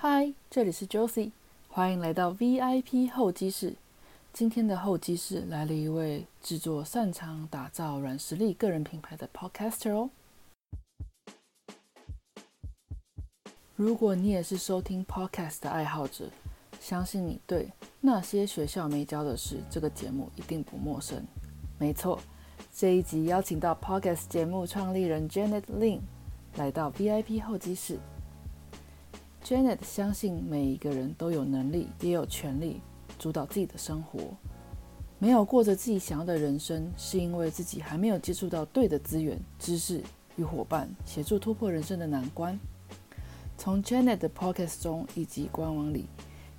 嗨，这里是 Josie，欢迎来到 VIP 候机室。今天的候机室来了一位制作擅长打造软实力个人品牌的 Podcaster 哦。如果你也是收听 Podcast 的爱好者，相信你对那些学校没教的事这个节目一定不陌生。没错，这一集邀请到 Podcast 节目创立人 Janet Lin 来到 VIP 候机室。Janet 相信每一个人都有能力，也有权利主导自己的生活。没有过着自己想要的人生，是因为自己还没有接触到对的资源、知识与伙伴，协助突破人生的难关。从 Janet 的 Podcast 中以及官网里，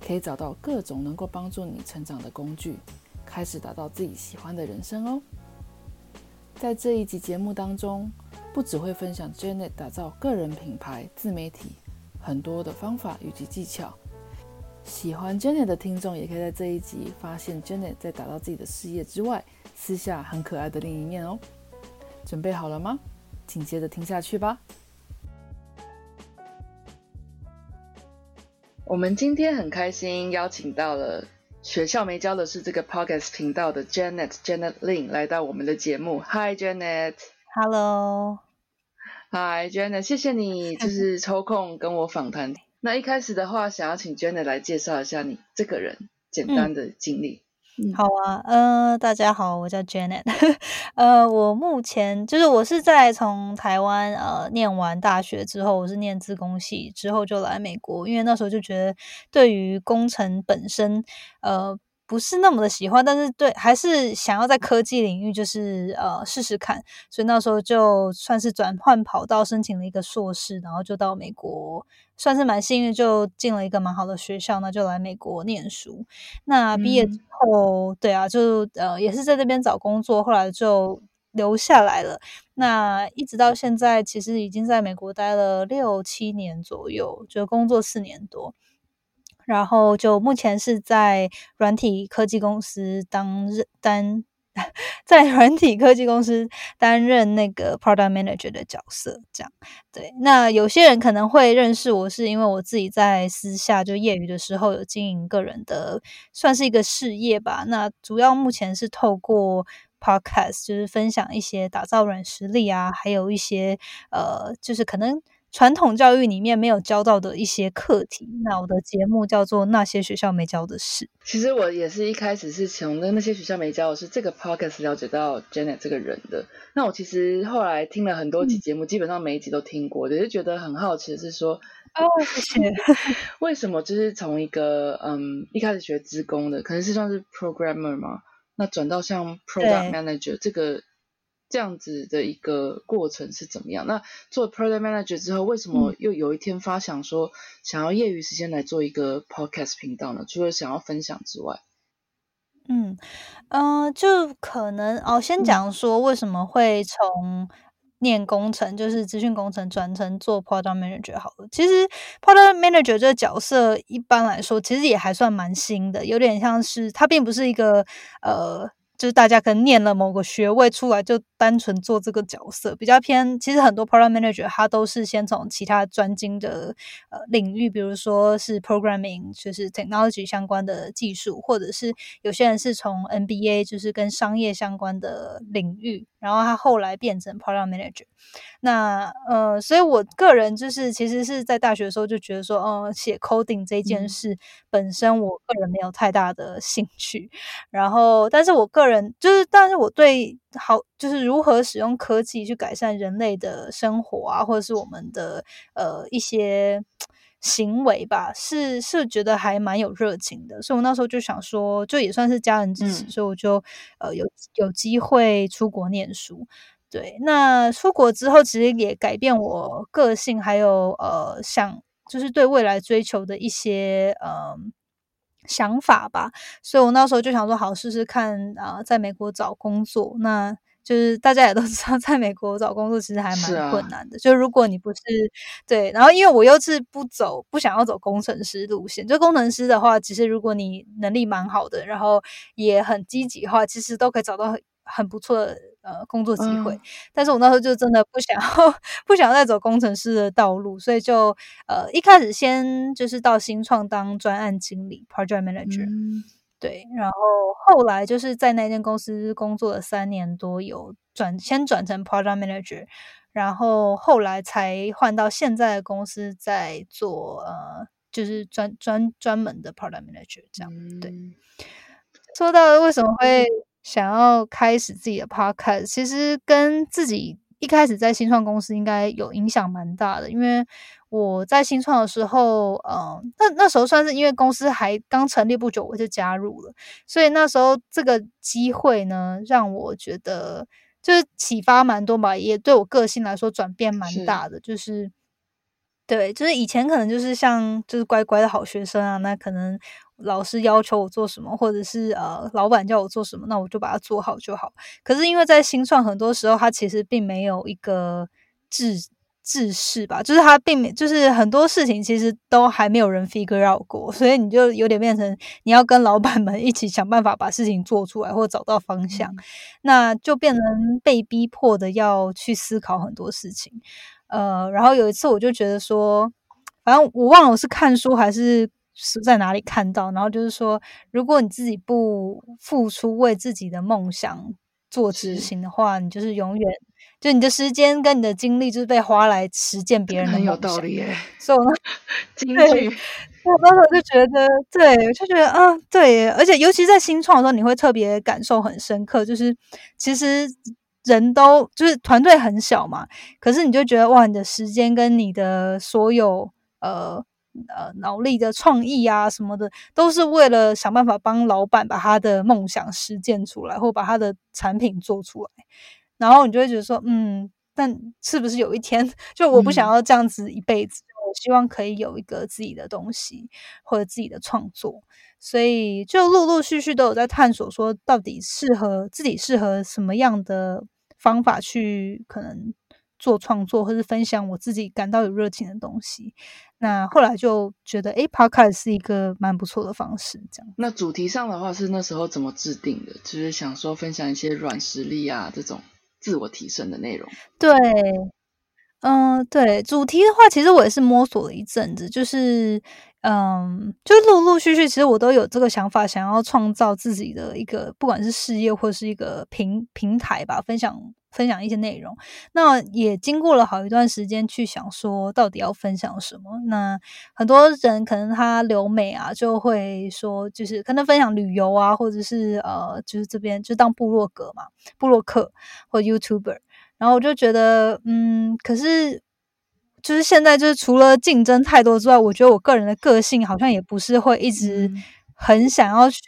可以找到各种能够帮助你成长的工具，开始打造自己喜欢的人生哦。在这一集节目当中，不只会分享 Janet 打造个人品牌、自媒体。很多的方法以及技巧，喜欢 Janet 的听众也可以在这一集发现 Janet 在打造自己的事业之外，私下很可爱的另一面哦。准备好了吗？请接着听下去吧。我们今天很开心邀请到了学校没教的是这个 Podcast 频道的 Janet Janet Lin 来到我们的节目。Hi Janet，Hello。嗨，Jenna，谢谢你 就是抽空跟我访谈。那一开始的话，想要请 Jenna 来介绍一下你这个人简单的经历。好啊，呃，大家好，我叫 Janet。呃，我目前就是我是在从台湾呃念完大学之后，我是念自工系之后就来美国，因为那时候就觉得对于工程本身，呃。不是那么的喜欢，但是对，还是想要在科技领域就是呃试试看，所以那时候就算是转换跑道，申请了一个硕士，然后就到美国，算是蛮幸运，就进了一个蛮好的学校，那就来美国念书。那毕业之后，对啊，就呃也是在那边找工作，后来就留下来了。那一直到现在，其实已经在美国待了六七年左右，就工作四年多。然后就目前是在软体科技公司当任担，在软体科技公司担任那个 product manager 的角色，这样对。那有些人可能会认识我，是因为我自己在私下就业余的时候有经营个人的，算是一个事业吧。那主要目前是透过 podcast，就是分享一些打造软实力啊，还有一些呃，就是可能。传统教育里面没有教到的一些课题，那我的节目叫做《那些学校没教的事》。其实我也是一开始是从那那些学校没教的事这个 podcast 了解到 Janet 这个人的。那我其实后来听了很多集节目，基本上每一集都听过，只是觉得很好奇的是说，哦，谢谢。为什么就是从一个嗯一开始学职工的，可能是算是 programmer 嘛，那转到像 product manager 这个。这样子的一个过程是怎么样？那做 product manager 之后，为什么又有一天发想说想要业余时间来做一个 podcast 频道呢？除了想要分享之外，嗯，呃，就可能哦，先讲说为什么会从念工程，就是资讯工程转成做 product manager 好了。其实 product manager 这个角色一般来说，其实也还算蛮新的，有点像是它并不是一个呃。就是大家可能念了某个学位出来，就单纯做这个角色，比较偏。其实很多 program manager 他都是先从其他专精的呃领域，比如说是 programming，就是 technology 相关的技术，或者是有些人是从 NBA，就是跟商业相关的领域，然后他后来变成 product manager。那呃，所以我个人就是其实是在大学的时候就觉得说，嗯，写 coding 这件事本身，我个人没有太大的兴趣。然后，但是我个人就是，但是我对好就是如何使用科技去改善人类的生活啊，或者是我们的呃一些行为吧，是是觉得还蛮有热情的。所以我那时候就想说，就也算是家人支持，所以我就呃有有机会出国念书。对，那出国之后，其实也改变我个性，还有呃，想就是对未来追求的一些呃想法吧。所以我那时候就想说，好试试看啊，在美国找工作。那就是大家也都 知道，在美国找工作其实还蛮困难的。就如果你不是对，然后因为我又是不走，不想要走工程师路线。就工程师的话，其实如果你能力蛮好的，然后也很积极的话，其实都可以找到很不错的。呃工作机会。但是我那时候就真的不想要不想要再走工程师的道路，所以就呃一开始先就是到新创当专案经理 （project manager）。对，然后后来就是在那间公司工作了三年多，有转先转成 Product manager，然后后来才换到现在的公司在做呃，就是专专专门的 product manager 这样。对，说到为什么会想要开始自己的 podcast，其实跟自己一开始在新创公司应该有影响蛮大的，因为。我在新创的时候，嗯，那那时候算是因为公司还刚成立不久，我就加入了，所以那时候这个机会呢，让我觉得就是启发蛮多吧，也对我个性来说转变蛮大的。就是对，就是以前可能就是像就是乖乖的好学生啊，那可能老师要求我做什么，或者是呃老板叫我做什么，那我就把它做好就好。可是因为在新创，很多时候它其实并没有一个制。制式吧，就是他并没，就是很多事情其实都还没有人 figure out 过，所以你就有点变成你要跟老板们 一起想办法把事情做出来，或者找到方向，那就变成被逼迫的要去思考很多事情。呃，然后有一次我就觉得说，反正我忘了我是看书还是是在哪里看到，然后就是说，如果你自己不付出为自己的梦想做执行的话，你就是永远。就你的时间跟你的精力，就是被花来实践别人的很有道理耶。所以我呢，对，我当时就觉得，对，就觉得啊，对，而且尤其在新创的时候，你会特别感受很深刻，就是其实人都就是团队很小嘛，可是你就觉得哇，你的时间跟你的所有呃呃脑力的创意啊什么的，都是为了想办法帮老板把他的梦想实践出来，或把他的产品做出来。然后你就会觉得说，嗯，但是不是有一天，就我不想要这样子一辈子，我希望可以有一个自己的东西或者自己的创作，所以就陆陆续续都有在探索，说到底适合自己适合什么样的方法去可能做创作，或是分享我自己感到有热情的东西。那后来就觉得，哎，Podcast 是一个蛮不错的方式。这样，那主题上的话是那时候怎么制定的？就是想说分享一些软实力啊这种。自我提升的内容，对，嗯，对，主题的话，其实我也是摸索了一阵子，就是，嗯，就陆陆续续，其实我都有这个想法，想要创造自己的一个，不管是事业或是一个平平台吧，分享。分享一些内容，那也经过了好一段时间去想说到底要分享什么。那很多人可能他留美啊，就会说就是可能分享旅游啊，或者是呃，就是这边就当部落格嘛，部落客或 YouTuber。然后我就觉得，嗯，可是就是现在就是除了竞争太多之外，我觉得我个人的个性好像也不是会一直。很想要去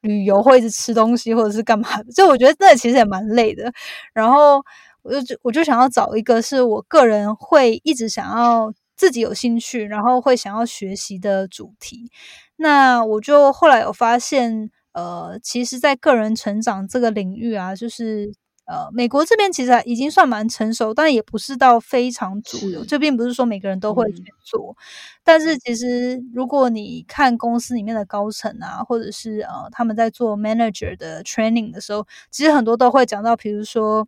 旅游，或者吃东西，或者是干嘛的？就我觉得那其实也蛮累的。然后我就我就想要找一个是我个人会一直想要自己有兴趣，然后会想要学习的主题。那我就后来有发现，呃，其实，在个人成长这个领域啊，就是。呃，美国这边其实已经算蛮成熟，但也不是到非常主流。这并不是说每个人都会去做，但是其实如果你看公司里面的高层啊，或者是呃他们在做 manager 的 training 的时候，其实很多都会讲到，比如说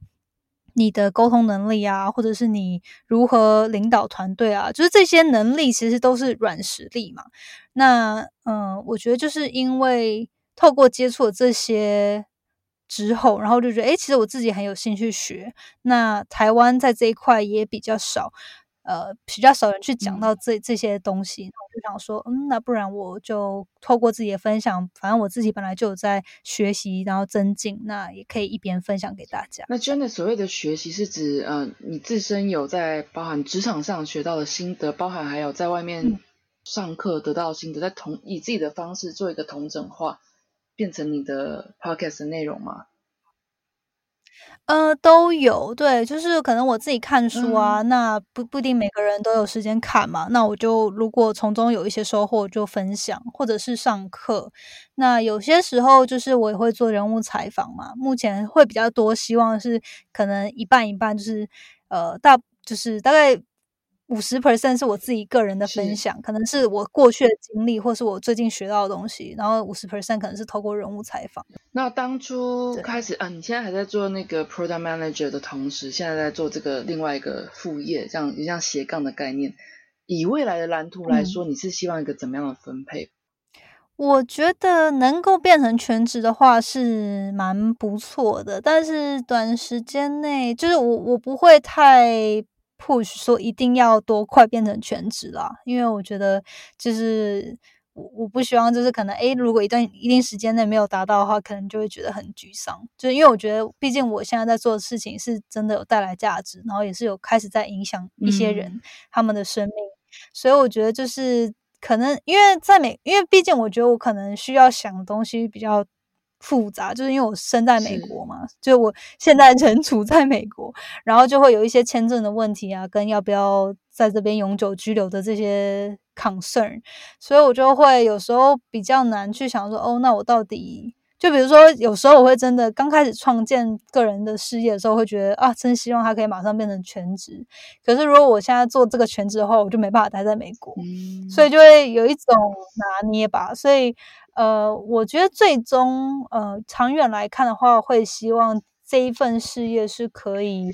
你的沟通能力啊，或者是你如何领导团队啊，就是这些能力其实都是软实力嘛。那嗯，我觉得就是因为透过接触这些。之后，然后就觉得，哎，其实我自己很有兴趣学。那台湾在这一块也比较少，呃，比较少人去讲到这这些东西。我就想说，嗯，那不然我就透过自己的分享，反正我自己本来就有在学习，然后增进，那也可以一边分享给大家。那真的所谓的学习是指，呃，你自身有在包含职场上学到的心得，包含还有在外面上课得到心得，在同以自己的方式做一个同整化。变成你的 podcast 的内容吗？呃，都有，对，就是可能我自己看书啊，那不不一定每个人都有时间看嘛。那我就如果从中有一些收获，就分享，或者是上课。那有些时候就是我也会做人物采访嘛。目前会比较多，希望是可能一半一半，就是呃大就是大概五十 percent 是我自己个人的分享，可能是我过去的经历，或是我最近学到的东西，然后五十 percent 可能是透过人物采访。那当初开始啊，你现在还在做那个 product manager 的同时，现在在做这个另外一个副业，这样像斜杠的概念。以未来的蓝图来说，你是希望一个怎么样的分配？我觉得能够变成全职的话是蛮不错的，但是短时间内就是我我不会太。Push 说一定要多快变成全职啦，因为我觉得就是我我不希望就是可能诶，如果一段一定时间内没有达到的话，可能就会觉得很沮丧。就因为我觉得，毕竟我现在在做的事情是真的有带来价值，然后也是有开始在影响一些人他们的生命，所以我觉得就是可能因为在美，因为毕竟我觉得我可能需要想的东西比较。复杂，就是因为我生在美国嘛，就我现在人处在美国，然后就会有一些签证的问题啊，跟要不要在这边永久居留的这些 concern，所以我就会有时候比较难去想说，哦，那我到底。就比如说，有时候我会真的刚开始创建个人的事业的时候，会觉得啊，真希望他可以马上变成全职。可是如果我现在做这个全职的话，我就没办法待在美国，所以就会有一种拿捏吧。所以，呃，我觉得最终，呃，长远来看的话，会希望这一份事业是可以。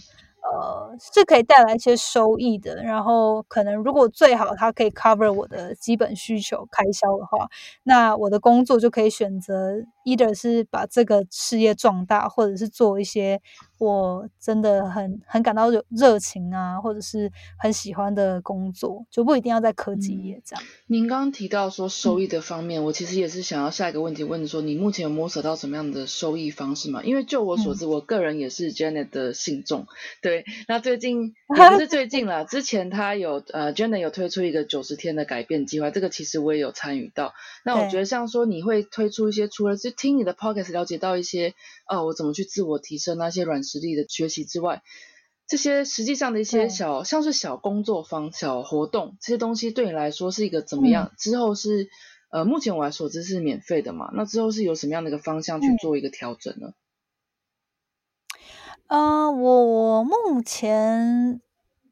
呃，是可以带来一些收益的。然后，可能如果最好它可以 cover 我的基本需求开销的话，那我的工作就可以选择，either 是把这个事业壮大，或者是做一些。我真的很很感到热热情啊，或者是很喜欢的工作，就不一定要在科技业这样。您刚刚提到说收益的方面，我其实也是想要下一个问题问说，你目前有摸索到什么样的收益方式吗？因为就我所知，我个人也是 Janet 的信众。对，那最近也不是 最近了，之前他有呃 Janet 有推出一个九十天的改变计划，这个其实我也有参与到。那我觉得像说你会推出一些，除了就听你的 Podcast 了解到一些。哦，我怎么去自我提升那些软实力的学习之外，这些实际上的一些小，像是小工作坊、小活动这些东西，对你来说是一个怎么样？之后是呃，目前我来所知是免费的嘛？那之后是有什么样的一个方向去做一个调整呢？呃，我目前。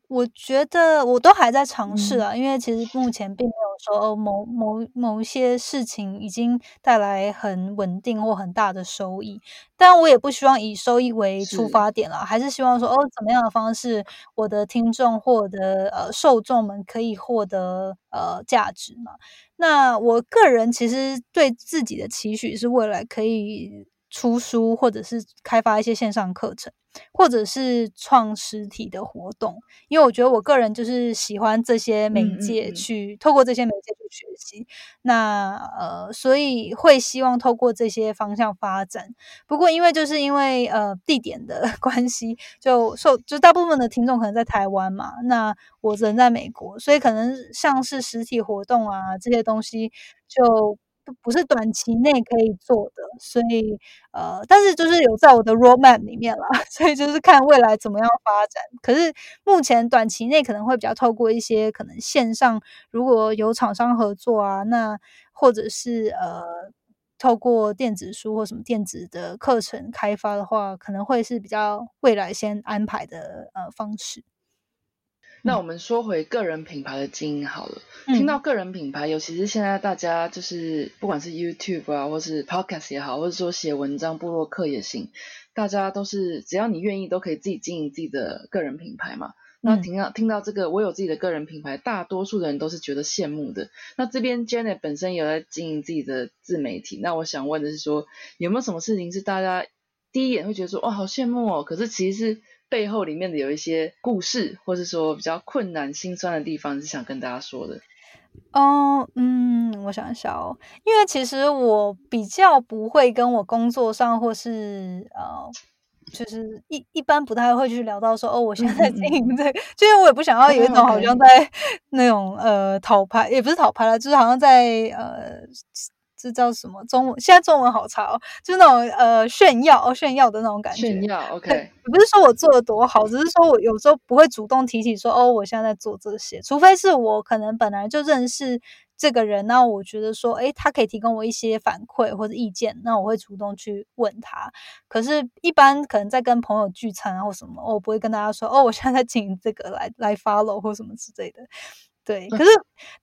我觉得我都还在尝试啊，因为其实目前并没有说哦某某某一些事情已经带来很稳定或很大的收益，但我也不希望以收益为出发点了，还是希望说哦怎么样的方式，我的听众或者呃受众们可以获得呃价值嘛？那我个人其实对自己的期许是未来可以出书，或者是开发一些线上课程。或者是创实体的活动，因为我觉得我个人就是喜欢这些媒介去透过这些媒介去学习。那呃，所以会希望透过这些方向发展。不过因为就是因为呃地点的 关系，就受就大部分的听众可能在台湾嘛，那我人在美国，所以可能像是实体活动啊这些东西就。不是短期内可以做的，所以呃，但是就是有在我的 roadmap 里面啦，所以就是看未来怎么样发展。可是目前短期内可能会比较透过一些可能线上，如果有厂商合作啊，那或者是呃，透过电子书或什么电子的课程开发的话，可能会是比较未来先安排的呃方式。那我们说回个人品牌的经营好了。听到个人品牌，尤其是现在大家就是不管是 YouTube 啊，或是 Podcast 也好，或者说写文章、部落客也行，大家都是只要你愿意，都可以自己经营自己的个人品牌嘛。那听到听到这个，我有自己的个人品牌，大多数的人都是觉得羡慕的。那这边 Janet 本身有在经营自己的自媒体，那我想问的是说，有没有什么事情是大家第一眼会觉得说，哇，好羡慕哦，可是其实是。背后里面的有一些故事，或是说比较困难、心酸的地方，是想跟大家说的。哦，嗯，我想一下哦，因为其实我比较不会跟我工作上，或是呃，就是一一般不太会去聊到说，哦，我现在经营这，就是我也不想要有一种好像在那种呃讨牌，也不是讨牌了，就是好像在呃。这叫什么中文？现在中文好差哦，就是那种呃炫耀、哦炫耀的那种感觉。炫耀，OK。不是说我做的多好，只是说我有时候不会主动提起说哦，我现在在做这些，除非是我可能本来就认识这个人，那我觉得说，诶，他可以提供我一些反馈或者意见，那我会主动去问他。可是，一般可能在跟朋友聚餐啊或什么，我不会跟大家说，哦，我现在在经营这个来来 follow 或什么之类的。对，可是，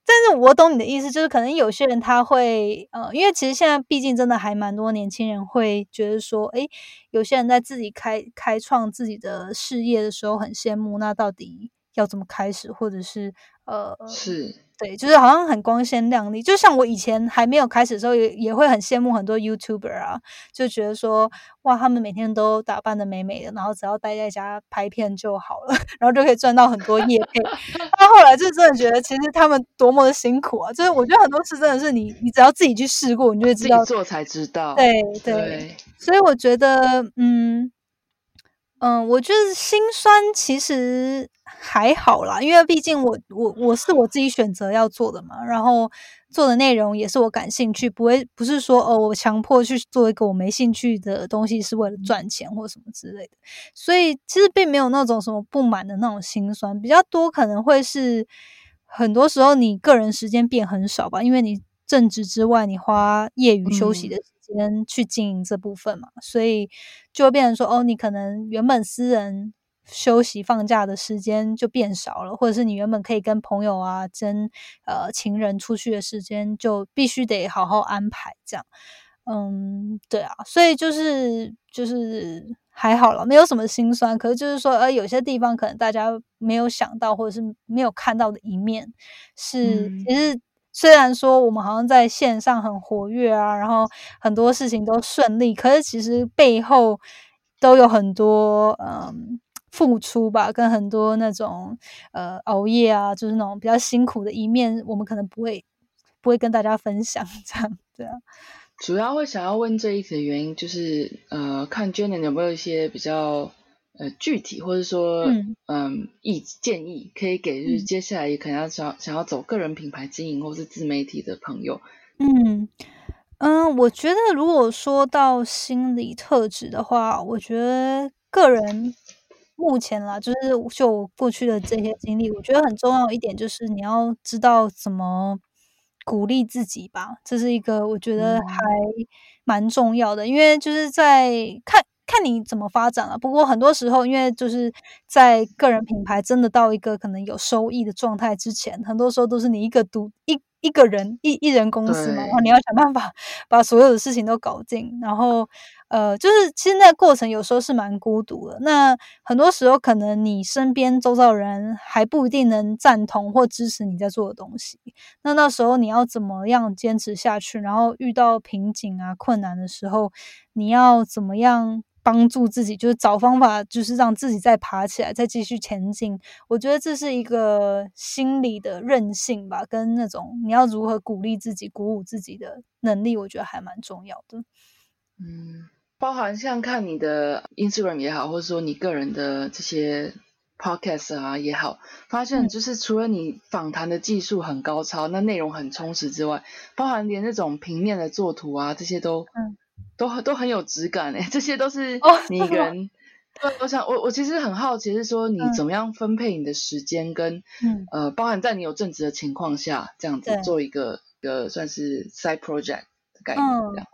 但是我懂你的意思，就是可能有些人他会，呃，因为其实现在毕竟真的还蛮多年轻人会觉得说，诶，有些人在自己开开创自己的事业的时候很羡慕，那到底要怎么开始，或者是，呃，是。对，就是好像很光鲜亮丽，就像我以前还没有开始的时候，也也会很羡慕很多 YouTuber 啊，就觉得说，哇，他们每天都打扮的美美的，然后只要待在家拍片就好了，然后就可以赚到很多业配。但后来就真的觉得，其实他们多么的辛苦啊！就是我觉得很多事真的是你，你只要自己去试过，你就会知道，做才知道。对对，所以我觉得，嗯。嗯，我觉得心酸其实还好啦，因为毕竟我我我是我自己选择要做的嘛，然后做的内容也是我感兴趣，不会不是说哦我强迫去做一个我没兴趣的东西是为了赚钱或什么之类的，所以其实并没有那种什么不满的那种心酸，比较多可能会是很多时候你个人时间变很少吧，因为你正职之外你花业余休息的。间去经营这部分嘛，所以就会变成说，哦，你可能原本私人休息放假的时间就变少了，或者是你原本可以跟朋友啊、跟呃情人出去的时间，就必须得好好安排这样。嗯，对啊，所以就是就是还好了，没有什么心酸。可是就是说，呃，有些地方可能大家没有想到，或者是没有看到的一面，是其实。虽然说我们好像在线上很活跃啊，然后很多事情都顺利，可是其实背后都有很多嗯付出吧，跟很多那种呃熬夜啊，就是那种比较辛苦的一面，我们可能不会不会跟大家分享 这样对啊。主要会想要问这一题的原因，就是呃，看 Jenny 有没有一些比较。呃，具体或者说，嗯，意建议可以给，就是接下来也可能要想想要走个人品牌经营或是自媒体的朋友。嗯嗯，我觉得如果说到心理特质的话，我觉得个人目前啦，就是就过去的这些经历，我觉得很重要一点就是你要知道怎么鼓励自己吧，这是一个我觉得还蛮重要的，因为就是在看。看你怎么发展了。不过很多时候，因为就是在个人品牌真的到一个可能有收益的状态之前，很多时候都是你一个独一一个人一一人公司嘛，然后你要想办法把所有的事情都搞定。然后呃，就是其实那个过程有时候是蛮孤独的。那很多时候可能你身边周遭人还不一定能赞同或支持你在做的东西。那那时候你要怎么样坚持下去？然后遇到瓶颈啊困难的时候，你要怎么样？帮助自己，就是找方法，就是让自己再爬起来，再继续前进。我觉得这是一个心理的韧性吧，跟那种你要如何鼓励自己、鼓舞自己的能力，我觉得还蛮重要的。嗯，包含像看你的 Instagram 也好，或者说你个人的这些 Podcast 啊也好，发现就是除了你访谈的技术很高超，那内容很充实之外，包含连那种平面的作图啊，这些都嗯。都都很有质感诶，这些都是你一个人。对，我想我我其实很好奇，是说你怎么样分配你的时间，跟呃，包含在你有正职的情况下，这样子做一个一个算是 side project 的概念这样。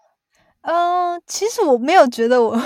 嗯，其实我没有觉得我，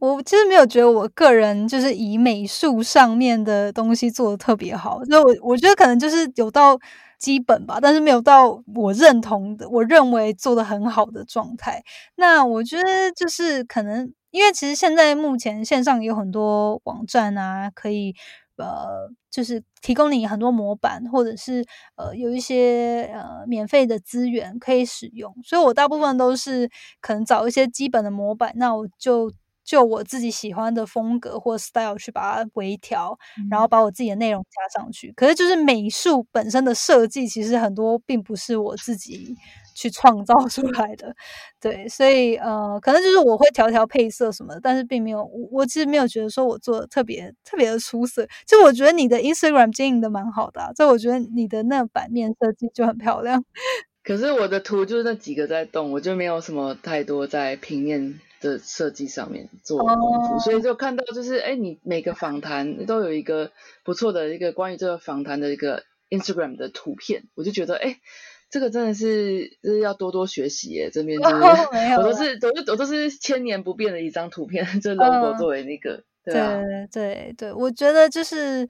我其实没有觉得我个人就是以美术上面的东西做的特别好，所以我我觉得可能就是有到。基本吧，但是没有到我认同的、我认为做的很好的状态。那我觉得就是可能，因为其实现在目前线上有很多网站啊，可以呃，就是提供你很多模板，或者是呃有一些呃免费的资源可以使用。所以我大部分都是可能找一些基本的模板，那我就。就我自己喜欢的风格或 style 去把它微调，然后把我自己的内容加上去。可是就是美术本身的设计，其实很多并不是我自己去创造出来的。对，所以呃，可能就是我会调调配色什么的，但是并没有我我其实没有觉得说我做的特别特别的出色。就我觉得你的 Instagram 经营的蛮好的，就我觉得你的那版面设计就很漂亮。可是我的图就是那几个在动，我就没有什么太多在平面。的设计上面做功夫，所以就看到就是，哎，你每个访谈都有一个不错的一个关于这个访谈的一个 Instagram 的图片，我就觉得，哎，这个真的是就是要多多学习耶，这边就是我都是都是我都是千年不变的一张图片，这 logo 作为那个。对对对，我觉得就是，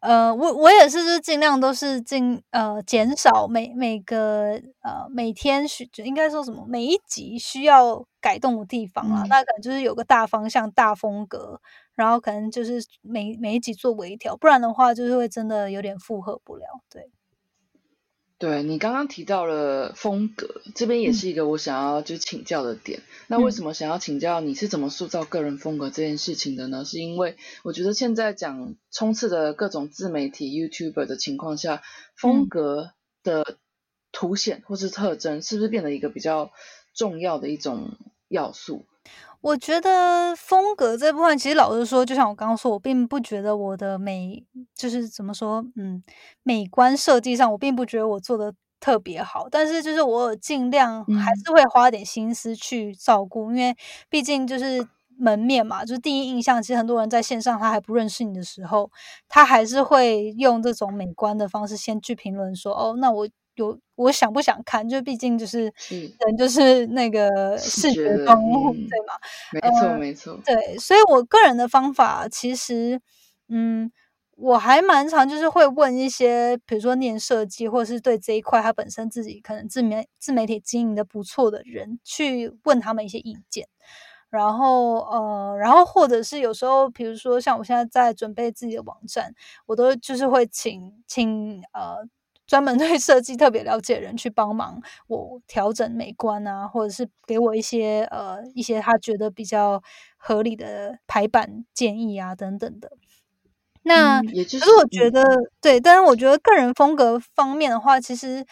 呃，我我也是，就是尽量都是尽呃减少每每个呃每天需应该说什么每一集需要改动的地方啊，那可能就是有个大方向、大风格，然后可能就是每每一集做微调，不然的话就是会真的有点负荷不了，对。对你刚刚提到了风格，这边也是一个我想要就请教的点。那为什么想要请教你是怎么塑造个人风格这件事情的呢？是因为我觉得现在讲冲刺的各种自媒体 YouTuber 的情况下，风格的凸显或是特征，是不是变得一个比较重要的一种要素？我觉得风格这部分，其实老实说，就像我刚刚说，我并不觉得我的美就是怎么说，嗯，美观设计上，我并不觉得我做的特别好。但是就是我尽量还是会花点心思去照顾，因为毕竟就是门面嘛，就是第一印象。其实很多人在线上他还不认识你的时候，他还是会用这种美观的方式先去评论说，哦，那我。有我想不想看？就毕竟就是人就是那个视觉动物，对吗？没错，没错。对，所以我个人的方法其实，嗯，我还蛮常就是会问一些，比如说念设计，或者是对这一块他本身自己可能自媒自媒体经营的不错的人，去问他们一些意见。然后呃，然后或者是有时候，比如说像我现在在准备自己的网站，我都就是会请请呃。专门对设计特别了解的人去帮忙我调整美观啊，或者是给我一些呃一些他觉得比较合理的排版建议啊等等的。那可是我觉得对，但是我觉得个人风格方面的话，其实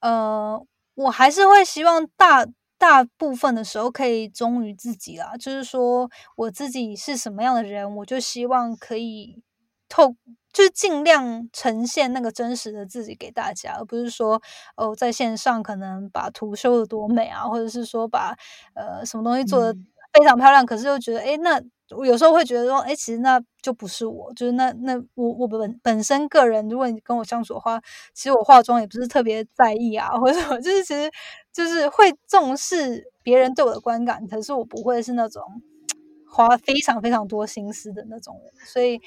呃我还是会希望大大部分的时候可以忠于自己啦，就是说我自己是什么样的人，我就希望可以透。就是尽量呈现那个真实的自己给大家，而不是说哦，在线上可能把图修的多美啊，或者是说把呃什么东西做的非常漂亮，可是又觉得哎，那我有时候会觉得说，哎，其实那就不是我，就是那那我我本本身个人，如果你跟我相处的话，其实我化妆也不是特别在意啊，或者什么，就是其实就是会重视别人对我的观感，可是我不会是那种花非常非常多心思的那种人，所以。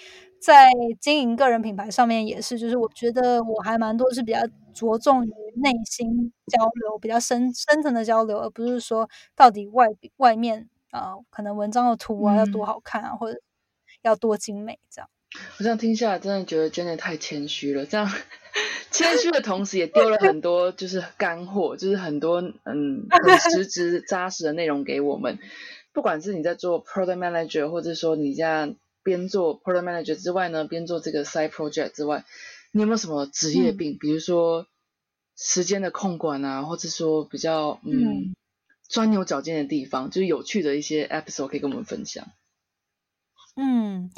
在经营个人品牌上面也是，就是我觉得我还蛮多是比较着重于内心交流，比较深深层的交流，而不是说到底外外面啊，可能文章的图啊要多好看啊，或者要多精美这样。我这样听下来，真的觉得 Jenny 太谦虚了。这样谦虚的同时，也丢了很多就是干货，就是很多嗯很实质扎实的内容给我们。不管是你在做 Product Manager，或者说你这样。边做 product manager 之外呢，边做这个 side project 之外，你有没有什么职业病？比如说时间的控管啊，或者说比较嗯钻牛角尖的地方，就是有趣的一些 episode 可以跟我们分享。嗯，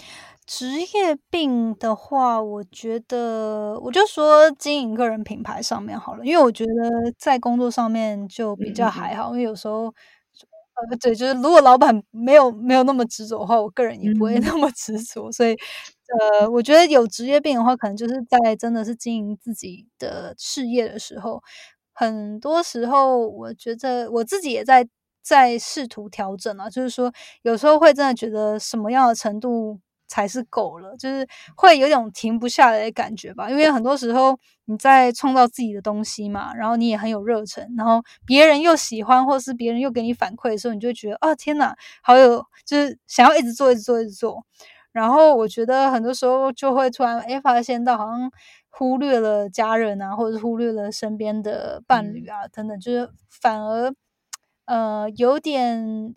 职业病的话，我觉得我就说经营个人品牌上面好了，因为我觉得在工作上面就比较还好，因为有时候。呃，对，就是如果老板没有没有那么执着的话，我个人也不会那么执着。所以，呃，我觉得有职业病的话，可能就是在真的是经营自己的事业的时候，很多时候我觉得我自己也在在试图调整啊，就是说有时候会真的觉得什么样的程度。才是够了，就是会有种停不下来的感觉吧。因为很多时候你在创造自己的东西嘛，然后你也很有热忱，然后别人又喜欢，或是别人又给你反馈的时候，你就觉得啊，天哪，好有，就是想要一直做，一直做，一直做。然后我觉得很多时候就会突然哎发现到，好像忽略了家人啊，或者忽略了身边的伴侣啊等等，就是反而呃有点。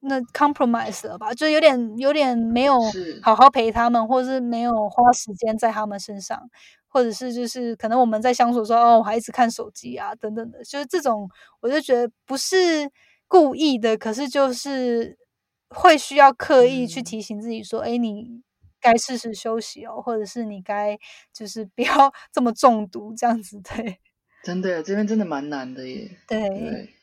那 compromise 了吧，就有点有点没有好好陪他们，或者是没有花时间在他们身上，或者是就是可能我们在相处说哦，我还一直看手机啊等等的，就是这种，我就觉得不是故意的，可是就是会需要刻意去提醒自己说，哎，你该适时休息哦，或者是你该就是不要 这么中毒这样子，对。真的，这边真的蛮难的耶。对。对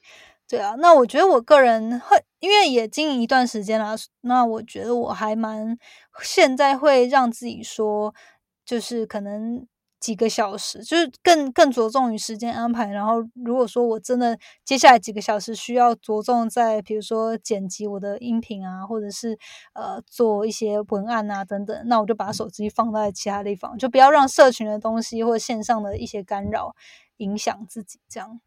对啊，那我觉得我个人会，因为也经营一段时间了，那我觉得我还蛮现在会让自己说，就是可能几个小时，就是更更着重于时间安排。然后，如果说我真的接下来几个小时需要着重在，比如说剪辑我的音频啊，或者是呃做一些文案啊等等，那我就把手机放在其他地方，就不要让社群的东西或线上的一些干扰影响自己。这样。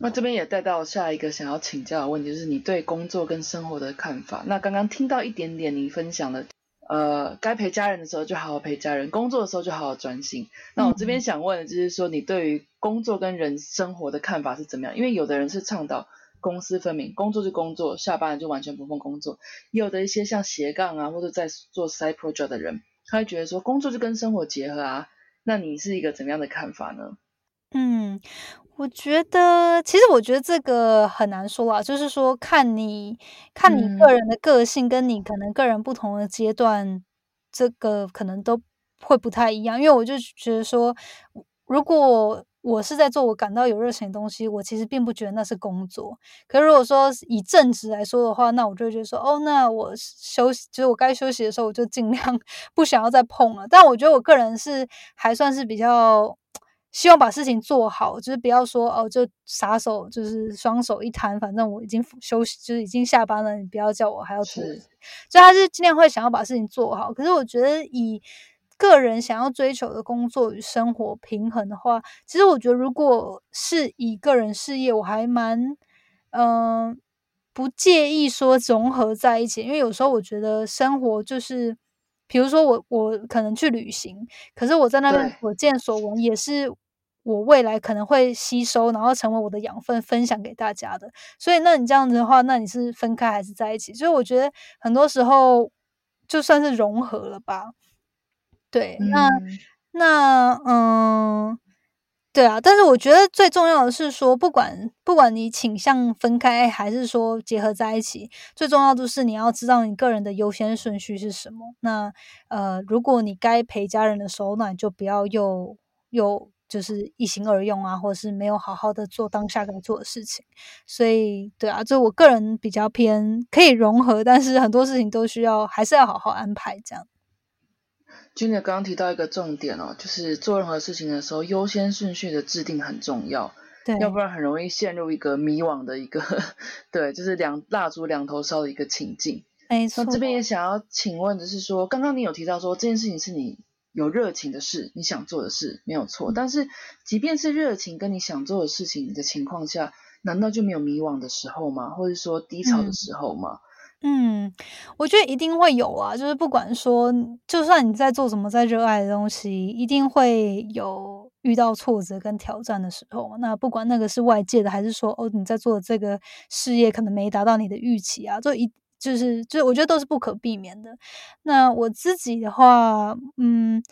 那这边也带到下一个想要请教的问题，就是你对工作跟生活的看法。那刚刚听到一点点你分享的。呃，该陪家人的时候就好好陪家人，工作的时候就好好专心。那我这边想问的就是说，你对于工作跟人生活的看法是怎么样？因为有的人是倡导公私分明，工作是工作，下班了就完全不碰工作；也有的一些像斜杠啊，或者在做 side project 的人，他会觉得说工作就跟生活结合啊。那你是一个怎么样的看法呢？嗯。我觉得，其实我觉得这个很难说啊，就是说看你看你个人的个性，跟你可能个人不同的阶段，这个可能都会不太一样。因为我就觉得说，如果我是在做我感到有热情的东西，我其实并不觉得那是工作。可是如果说以正职来说的话，那我就觉得说，哦，那我休息，就是我该休息的时候，我就尽量 不想要再碰了。但我觉得我个人是还算是比较。希望把事情做好，就是不要说哦，就撒手，就是双手一摊，反正我已经休息，就是已经下班了，你不要叫我还要做。所以他是尽量会想要把事情做好。可是我觉得以个人想要追求的工作与生活平衡的话，其实我觉得如果是以个人事业，我还蛮嗯不介意说融合在一起，因为有时候我觉得生活就是。比如说我我可能去旅行，可是我在那边所见所闻也是我未来可能会吸收，然后成为我的养分，分享给大家的。所以，那你这样子的话，那你是分开还是在一起？所以我觉得很多时候就算是融合了吧。对，那那嗯。对啊，但是我觉得最重要的是说，不管不管你倾向分开还是说结合在一起，最重要的是你要知道你个人的优先顺序是什么。那呃，如果你该陪家人的时候，那你就不要又又就是一心二用啊，或者是没有好好的做当下该做的事情。所以，对啊，就我个人比较偏可以融合，但是很多事情都需要还是要好好安排这样。君姐刚刚提到一个重点哦，就是做任何事情的时候，优先顺序的制定很重要，对，要不然很容易陷入一个迷惘的一个，对，就是两蜡烛两头烧的一个情境。没错。那这边也想要请问的是说，刚刚你有提到说这件事情是你有热情的事，你想做的事，没有错。但是即便是热情跟你想做的事情的情况下，难道就没有迷惘的时候吗？或者说低潮的时候吗？嗯，嗯我觉得一定会有啊，就是不管说，就算你在做什么，在热爱的东西，一定会有遇到挫折跟挑战的时候。那不管那个是外界的，还是说哦，你在做的这个事业可能没达到你的预期啊，就一就是，就我觉得都是不可避免的。那我自己的话，嗯。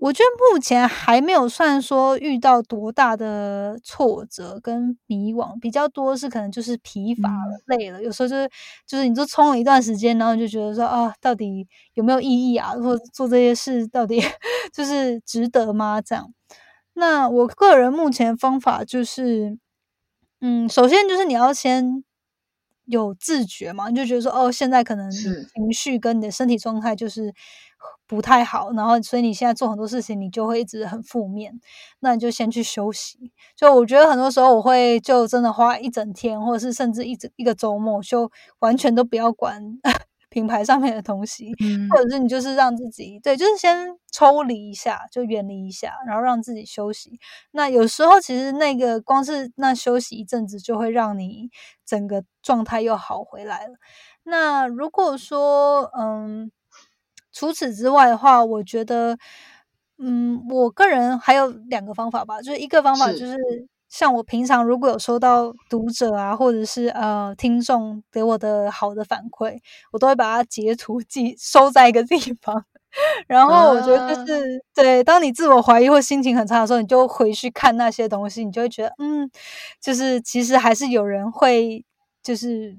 我觉得目前还没有算说遇到多大的挫折跟迷惘，比较多是可能就是疲乏了、累了。有时候就是就是你就冲了一段时间，然后就觉得说啊，到底有没有意义啊？或做这些事到底 就是值得吗？这样。那我个人目前方法就是，嗯，首先就是你要先有自觉嘛，你就觉得说哦，现在可能情绪跟你的身体状态就是。不太好，然后所以你现在做很多事情，你就会一直很负面，那你就先去休息。就我觉得很多时候我会就真的花一整天，或者是甚至一整一个周末，就完全都不要管 品牌上面的东西，或者是你就是让自己对，就是先抽离一下，就远离一下，然后让自己休息。那有时候其实那个光是那休息一阵子，就会让你整个状态又好回来了。那如果说嗯。除此之外的话，我觉得，嗯，我个人还有两个方法吧，就是一个方法就是。像我平常如果有收到读者啊，或者是呃听众给我的好的反馈，我都会把它截图记收在一个地方，然后我觉得就是对，当你自我怀疑或心情很差的时候，你就回去看那些东西，你就会觉得，嗯，就是其实还是有人会就是。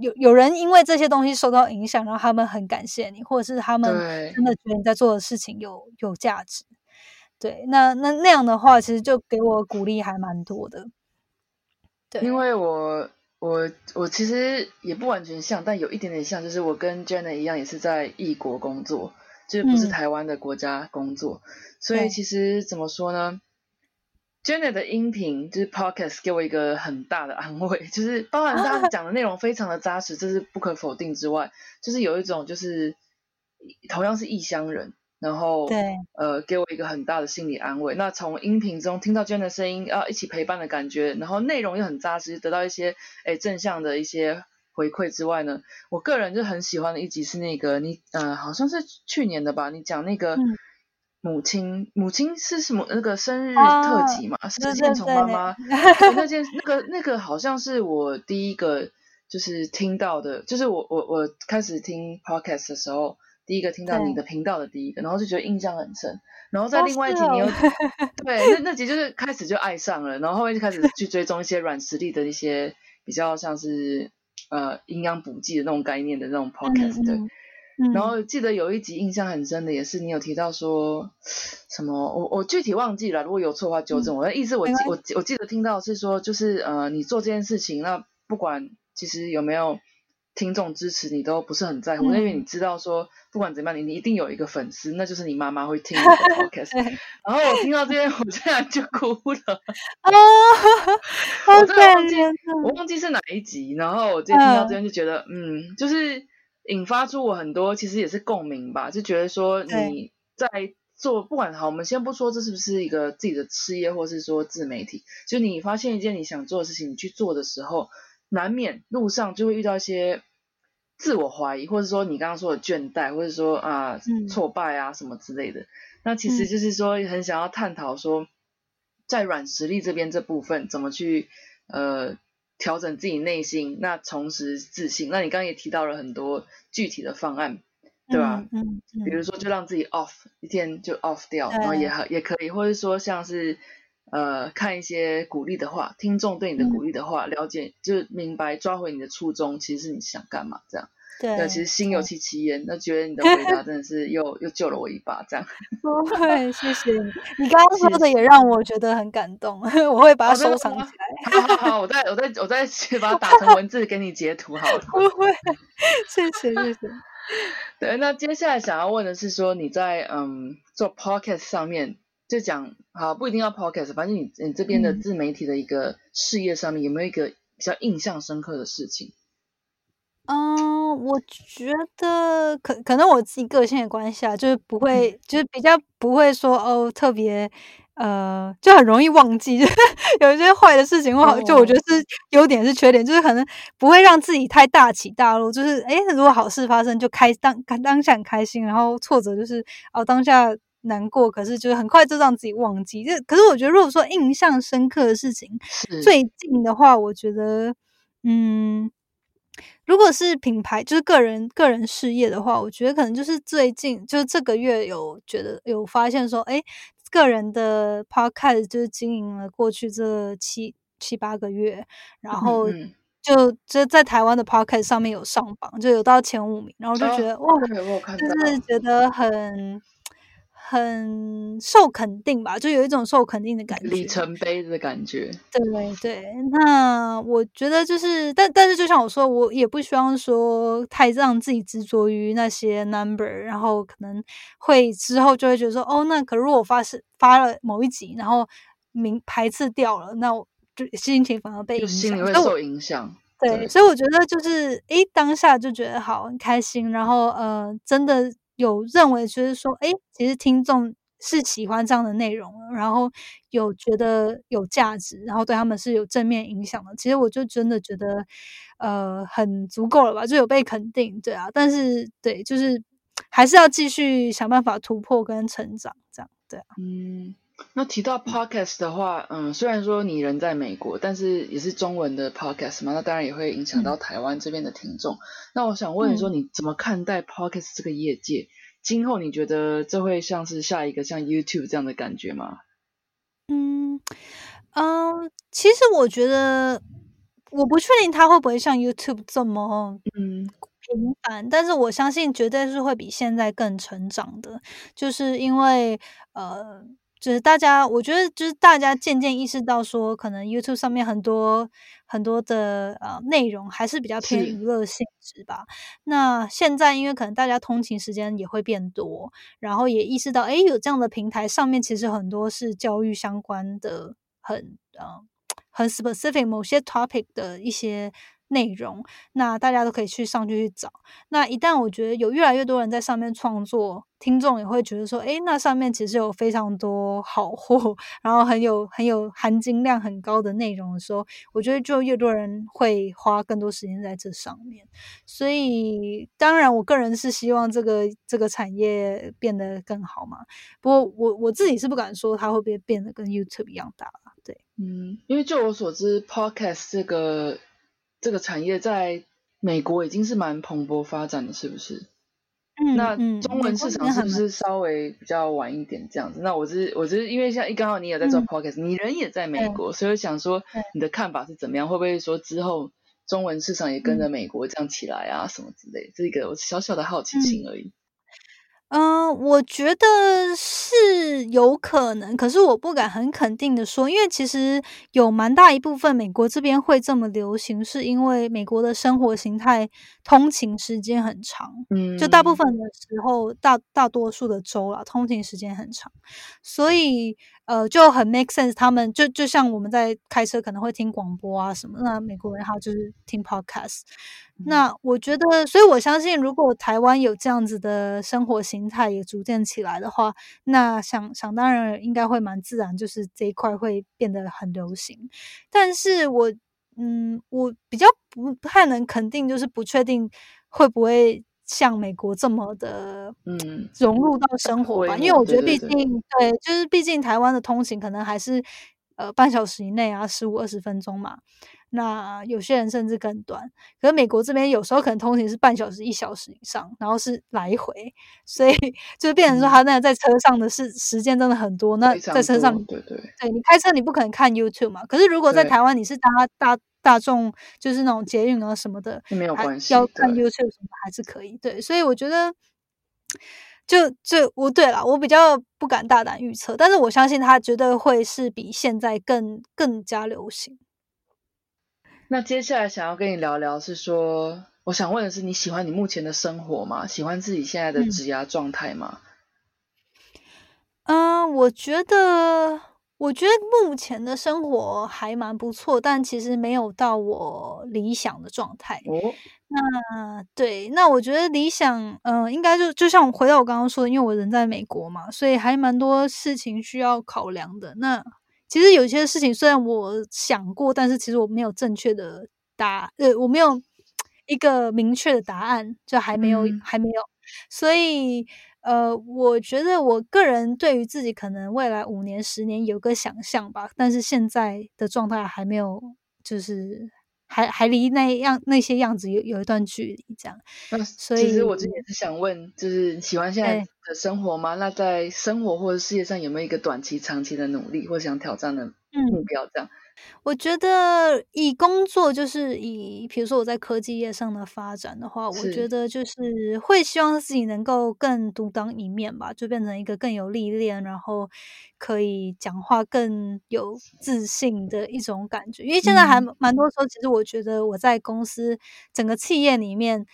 有有人因为这些东西受到影响，然后他们很感谢你，或者是他们真的觉得你在做的事情有有价值。对，那那那样的话，其实就给我鼓励还蛮多的。对，因为我我我其实也不完全像，但有一点点像，就是我跟 Jenna 一样，也是在异国工作。就是不是台湾的国家工作，所以其实怎么说呢？Jenna 的音频就是 Podcast 给我一个很大的安慰，就是包含他讲的内容非常的扎实，这是不可否定之外，就是有一种就是同样是异乡人。然后，对，呃，给我一个很大的心理安慰。那从音频中听到 Jen 的声音，啊，一起陪伴的感觉，然后内容又很扎实，得到一些哎正向的一些回馈之外呢，我个人就很喜欢的一集是那个你，呃，好像是去年的吧，你讲那个母亲，母亲是什么那个生日特辑嘛，是线虫妈妈那件那个那个好像是我第一个就是听到的，就是我我我开始听 podcast 的时候。第一个听到你的频道的第一个，然后就觉得印象很深，然后在另外一集你又 对那那集就是开始就爱上了，然后后面就开始去追踪一些软实力的一些比较像是呃营养补剂的那种概念的那种 podcast，对，然后记得有一集印象很深的也是你有提到说什么，我我具体忘记了，如果有错的话纠正我的意思，我我我记得听到是说就是呃你做这件事情，那不管其实有没有。听众支持你都不是很在乎，因为你知道说不管怎么样，你你一定有一个粉丝，那就是你妈妈会听你的 podcast。然后我听到这边，我竟然就哭了。哦，我真的忘记，我忘记是哪一集。然后我今天听到这边就觉得，嗯，就是引发出我很多其实也是共鸣吧，就觉得说你在做不管好，我们先不说这是不是一个自己的事业，或是说自媒体，就你发现一件你想做的事情，你去做的时候。难免路上就会遇到一些自我怀疑，或者说你刚刚说的倦怠，或者说啊挫败啊什么之类的。那其实就是说很想要探讨说，在软实力这边这部分怎么去呃调整自己内心，那重拾自信。那你刚刚也提到了很多具体的方案，对吧？嗯，比如说就让自己 off 一天就 off 掉，然后也也可以，或者说像是。呃，看一些鼓励的话，听众对你的鼓励的话，了解就是明白，抓回你的初衷，其实是你想干嘛这样。对，那其实心有戚戚焉，那觉得你的回答真的是又又救了我一把，这样。不会，谢谢你。你刚刚说的也让我觉得很感动，我会把它收藏起来。好好好，我再我再我再去把它打成文字给你截图好了。不会，谢谢谢谢。对，那接下来想要问的是说你在嗯做 podcast 上面。就讲好，不一定要 podcast，反正你你这边的自媒体的一个事业上面有没有一个比较印象深刻的事情？嗯，我觉得可可能我自己个性的关系啊，就是不会，就是比较不会说哦，特别呃，就很容易忘记，就 是有一些坏的事情，或就我觉得是优点是缺点，就是可能不会让自己太大起大落，就是哎，如果好事发生就开当当下很开心，然后挫折就是哦当下。难过，可是就是很快就让自己忘记。就可是我觉得，如果说印象深刻的事情，最近的话，我觉得，嗯，如果是品牌，就是个人个人事业的话，我觉得可能就是最近，就是这个月有觉得有发现说，哎，个人的 podcast 就是经营了过去这七七八个月，然后就就在台湾的 podcast 上面有上榜，就有到前五名，然后就觉得哇，就是觉得很。很受肯定吧，就有一种受肯定的感觉，里程碑的感觉。对对，那我觉得就是，但但是就像我说，我也不希望说太让自己执着于那些 number，然后可能会之后就会觉得说，哦，那可如果我发是发了某一集，然后名排斥掉了，那我就心情反而被影响，心里会受影响。对，所以我觉得就是，诶，当下就觉得好很开心，然后呃，真的。有认为就是说，哎，其实听众是喜欢这样的内容，然后有觉得有价值，然后对他们是有正面影响的。其实我就真的觉得，呃，很足够了吧，就有被肯定，对啊。但是，对，就是还是要继续想办法突破跟成长，这样，对啊。嗯。那提到 podcast 的话，嗯，虽然说你人在美国，但是也是中文的 podcast 嘛，那当然也会影响到台湾这边的听众。那我想问说，你怎么看待 podcast 这个业界？今后你觉得这会像是下一个像 YouTube 这样的感觉吗？嗯嗯，其实我觉得我不确定它会不会像 YouTube 这么嗯平凡，但是我相信绝对是会比现在更成长的，就是因为呃。就是大家，我觉得就是大家渐渐意识到说，可能 YouTube 上面很多很多的呃内容还是比较偏娱乐性质吧。那现在因为可能大家通勤时间也会变多，然后也意识到，哎，有这样的平台上面其实很多是教育相关的，很呃很 specific 某些 topic 的一些。内容，那大家都可以去上去去找。那一旦我觉得有越来越多人在上面创作，听众也会觉得说，诶，那上面其实有非常多好货，然后很有很有含金量很高的内容的时候，我觉得就越多人会花更多时间在这上面。所以，当然，我个人是希望这个这个产业变得更好嘛。不过，我我自己是不敢说它会不会变得跟 YouTube 一样大了。对，嗯，因为就我所知，Podcast 这个。这个产业在美国已经是蛮蓬勃发展的，是不是？嗯，那中文市场是不是稍微比较晚一点这样子？那我是我是因为像一刚好你也在做 podcast，你人也在美国，所以想说你的看法是怎么样？会不会说之后中文市场也跟着美国这样起来啊？什么之类？这个我小小的好奇心而已。嗯，我觉得是有可能，可是我不敢很肯定的说，因为其实有蛮大一部分美国这边会这么流行，是因为美国的生活形态通勤时间很长，嗯，就大部分的时候，大大多数的州啦，通勤时间很长，所以。呃，就很 make sense。他们就就像我们在开车可能会听广播啊什么，那美国人他就是听 podcast。那我觉得，所以我相信，如果台湾有这样子的生活形态也逐渐起来的话，那想想当然应该会蛮自然，就是这一块会变得很流行。但是我嗯，我比较不太能肯定，就是不确定会不会。像美国这么的，嗯，融入到生活吧，因为我觉得毕竟对，就是毕竟台湾的通勤可能还是呃半小时以内啊，十五二十分钟嘛。那有些人甚至更短，可是美国这边有时候可能通勤是半小时、一小时以上，然后是来回，所以就变成说他那在车上的是时间真的很多。那在车上，对对，对你开车你不可能看 YouTube 嘛。可是如果在台湾你是搭搭。大众就是那种捷运啊什么的，没有关系。要看 YouTube 什么还是可以，对。所以我觉得，就就我对了，我比较不敢大胆预测，但是我相信它绝对会是比现在更更加流行。那接下来想要跟你聊聊，是说我想问的是，你喜欢你目前的生活吗？喜欢自己现在的职涯状态吗？嗯，我觉得。我觉得目前的生活还蛮不错，但其实没有到我理想的状态。哦，那对，那我觉得理想，嗯，应该就就像回到我刚刚说的，因为我人在美国嘛，所以还蛮多事情需要考量的。那其实有些事情虽然我想过，但是其实我没有正确的答，呃，我没有一个明确的答案，就还没有，还没有，所以。呃，我觉得我个人对于自己可能未来五年、十年有个想象吧，但是现在的状态还没有，就是还还离那样那些样子有有一段距离，这样。那所以，其实我之前是想问，就是喜欢现在的生活吗？那在生活或者事业上有没有一个短期、长期的努力或想挑战的目标？这样。我觉得以工作就是以，比如说我在科技业上的发展的话，我觉得就是会希望自己能够更独当一面吧，就变成一个更有历练，然后可以讲话更有自信的一种感觉。因为现在还蛮多时候，其实我觉得我在公司整个企业里面，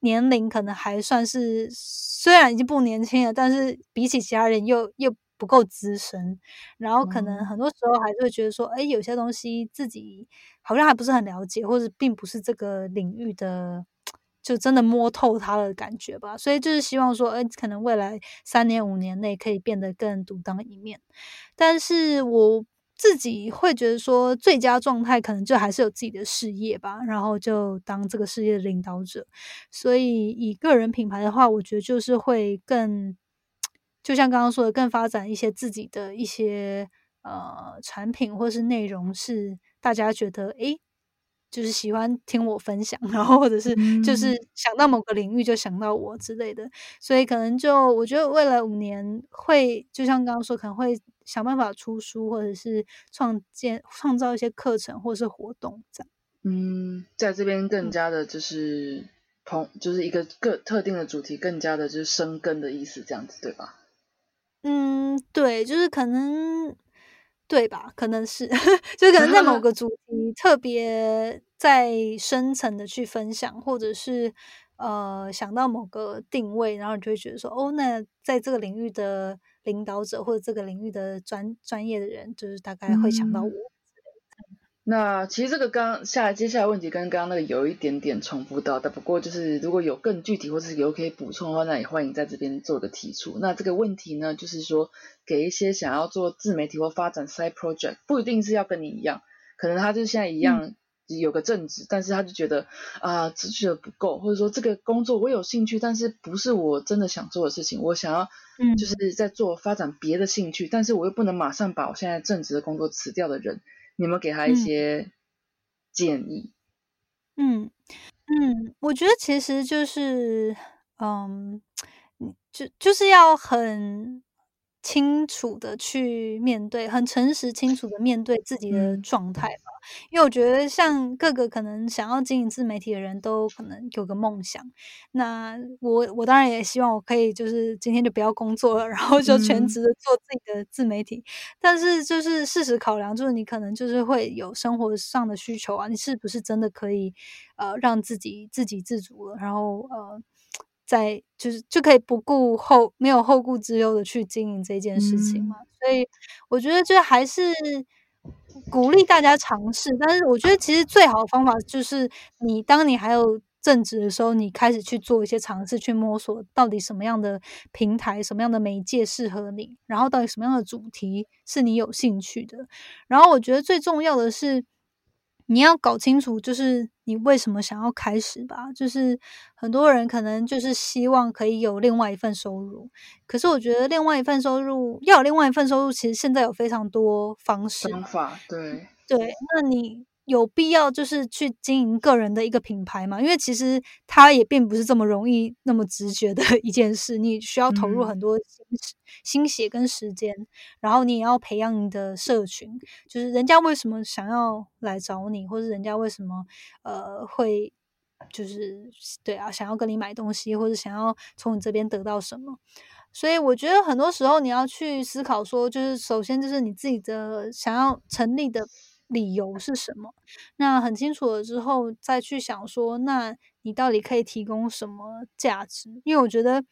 年龄可能还算是虽然已经不年轻了，但是比起其他人又又。不够资深，然后可能很多时候还是会觉得说，哎，有些东西自己好像还不是很了解，或者并不是这个领域的，就真的摸透它的感觉吧。所以就是希望说，哎，可能未来三年五年内可以变得更独当一面。但是我自己会觉得说，最佳状态可能就还是有自己的事业吧，然后就当这个事业的领导者。所以以个人品牌的话，我觉得就是会更。就像刚刚说的，更发展一些自己的一些呃产品或是内容，是大家觉得诶，就是喜欢听我分享，然后或者是就是想到某个领域就想到我之类的，所以可能就我觉得未来五年会，就像刚刚说，可能会想办法出书，或者是创建创造一些课程或是活动这样。嗯，在这边更加的就是同就是一个个特定的主题，更加的就是生根的意思，这样子对吧？嗯，对，就是可能对吧？可能是，就可能在某个主题特别在深层的去分享，或者是呃想到某个定位，然后你就会觉得说，哦，那在这个领域的领导者或者这个领域的专专业的人，就是大概会想到我。那其实这个刚下来接下来问题跟刚刚那个有一点点重复到的，不过就是如果有更具体或者是有可以补充的话，那也欢迎在这边做个提出。那这个问题呢，就是说给一些想要做自媒体或发展 side project，不一定是要跟你一样，可能他就现在一样有个正职，但是他就觉得啊，持续的不够，或者说这个工作我有兴趣，但是不是我真的想做的事情，我想要嗯就是在做发展别的兴趣，但是我又不能马上把我现在正职的工作辞掉的人。你们给他一些建议。嗯嗯，我觉得其实就是，嗯，就就是要很。清楚的去面对，很诚实、清楚的 面对自己的状态吧。因为我觉得，像各个可能想要经营自媒体的人都可能有个梦想。那我我当然也希望我可以，就是今天就不要工作了，然后就全职的做自己的自媒体。但是就是事实考量，就是你可能就是会有生活上的需求啊，你是不是真的可以呃让自己自给自足了？然后呃。在就是就可以不顾后没有后顾之忧的去经营这件事情嘛，所以我觉得就还是鼓励大家尝试。但是我觉得其实最好的方法就是你当你还有正职的时候，你开始去做一些尝试，去摸索到底什么样的平台、什么样的媒介适合你，然后到底什么样的主题是你有兴趣的。然后我觉得最重要的是。你要搞清楚，就是你为什么想要开始吧。就是很多人可能就是希望可以有另外一份收入，可是我觉得另外一份收入要有另外一份收入，其实现在有非常多方式方法。对对，那你。有必要就是去经营个人的一个品牌嘛？因为其实它也并不是这么容易、那么直觉的 一件事，你需要投入很多心心血跟时间，然后你也要培养你的社群。就是人家为什么想要来找你，或者人家为什么呃会就是对啊，想要跟你买东西，或者想要从你这边得到什么？所以我觉得很多时候你要去思考说，就是首先就是你自己的想要成立的。理由是什么？那很清楚了之后，再去想说，那你到底可以提供什么价值？因为我觉得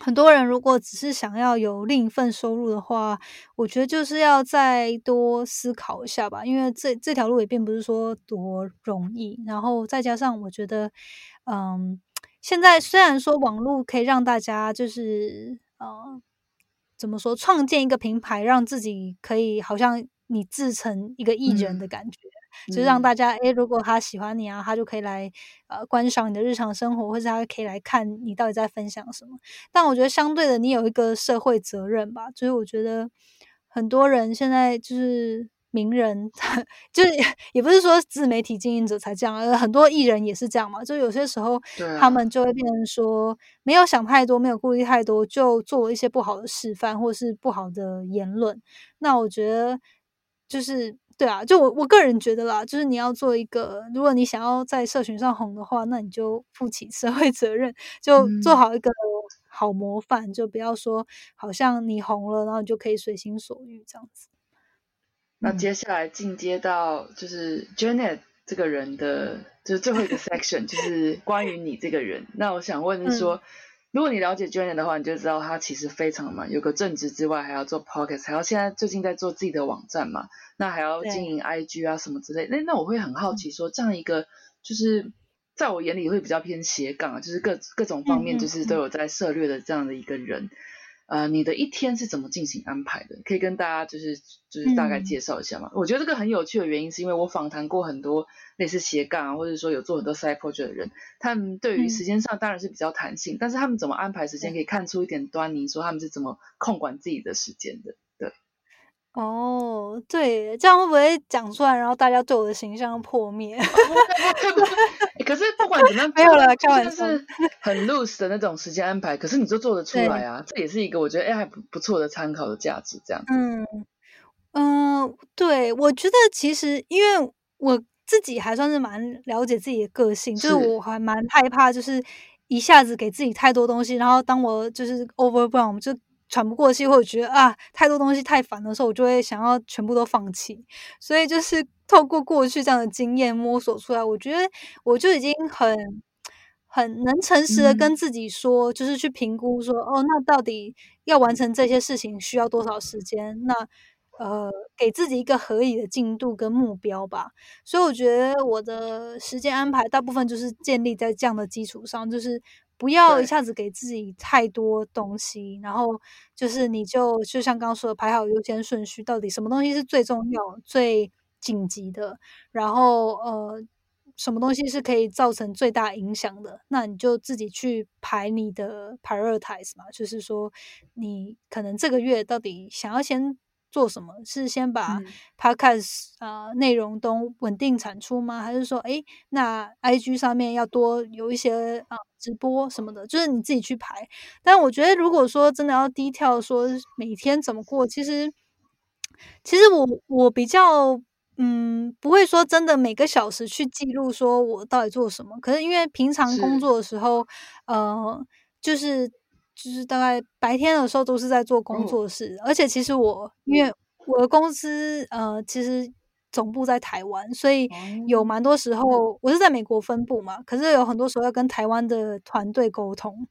很多人如果只是想要有另一份收入的话，我觉得就是要再多思考一下吧。因为这这条路也并不是说多容易。然后再加上，我觉得，嗯，现在虽然说网络可以让大家就是呃，怎么说，创建一个平台，让自己可以好像。你自成一个艺人的感觉，就让大家诶，如果他喜欢你啊，他就可以来呃观赏你的日常生活，或者他可以来看你到底在分享什么。但我觉得相对的，你有一个社会责任吧。所以我觉得很多人现在就是名人，就是也不是说自媒体经营者才这样，而很多艺人也是这样嘛。就有些时候他们就会变成说，没有想太多，没有顾虑太多，就做一些不好的示范或是不好的言论。那我觉得。就是对啊，就我我个人觉得啦，就是你要做一个，如果你想要在社群上红的话，那你就负起社会责任，就做好一个好模范，就不要说好像你红了，然后你就可以随心所欲这样子。那接下来进阶到就是 Janet 这个人的，就是最后一个 section，就是关于你这个人。那我想问说。如果你了解 Jenny 的话，你就知道他其实非常忙，有个正职之外，还要做 Podcast，还要现在最近在做自己的网站嘛，那还要经营 IG 啊什么之类。那那我会很好奇，说这样一个就是在我眼里会比较偏斜杠，就是各各种方面就是都有在涉略的这样的一个人。呃，你的一天是怎么进行安排的？可以跟大家就是就是大概介绍一下吗？我觉得这个很有趣的原因，是因为我访谈过很多类似斜杠啊，或者说有做很多 side project 的人，他们对于时间上当然是比较弹性，但是他们怎么安排时间，可以看出一点端倪，说他们是怎么控管自己的时间的。对，哦，对，这样会不会讲出来，然后大家对我的形象破灭？可是不管怎么样，没有了，开玩笑，很 loose 的那种时间安排，可是你就做得出来啊，这也是一个我觉得哎还不不错的参考的价值，这样。嗯嗯，对，我觉得其实因为我自己还算是蛮了解自己的个性，就是我还蛮害怕，就是一下子给自己太多东西，然后当我就是 overwhelm 就喘不过气，或者觉得啊太多东西太烦的时候，我就会想要全部都放弃。所以就是透过过去这样的经验摸索出来，我觉得我就已经很很能诚实的跟自己说，就是去评估说，哦，那到底要完成这些事情需要多少时间？那呃，给自己一个合理的进度跟目标吧。所以我觉得我的时间安排大部分就是建立在这样的基础上，就是不要一下子给自己太多东西，然后就是你就就像刚刚说的，排好优先顺序，到底什么东西是最重要、最紧急的，然后呃，什么东西是可以造成最大影响的，那你就自己去排你的 prioritize 嘛，就是说你可能这个月到底想要先。做什么是先把 podcast 啊内容都稳定产出吗？还是说，哎，那 IG 上面要多有一些啊直播什么的，就是你自己去排。但我觉得，如果说真的要低调说每天怎么过，其实其实我我比较嗯不会说真的每个小时去记录说我到底做什么。可是因为平常工作的时候，呃，就是。就是大概白天的时候都是在做工作室，而且其实我因为我的公司呃其实总部在台湾，所以有蛮多时候我是在美国分部嘛，可是有很多时候要跟台湾的团队沟通，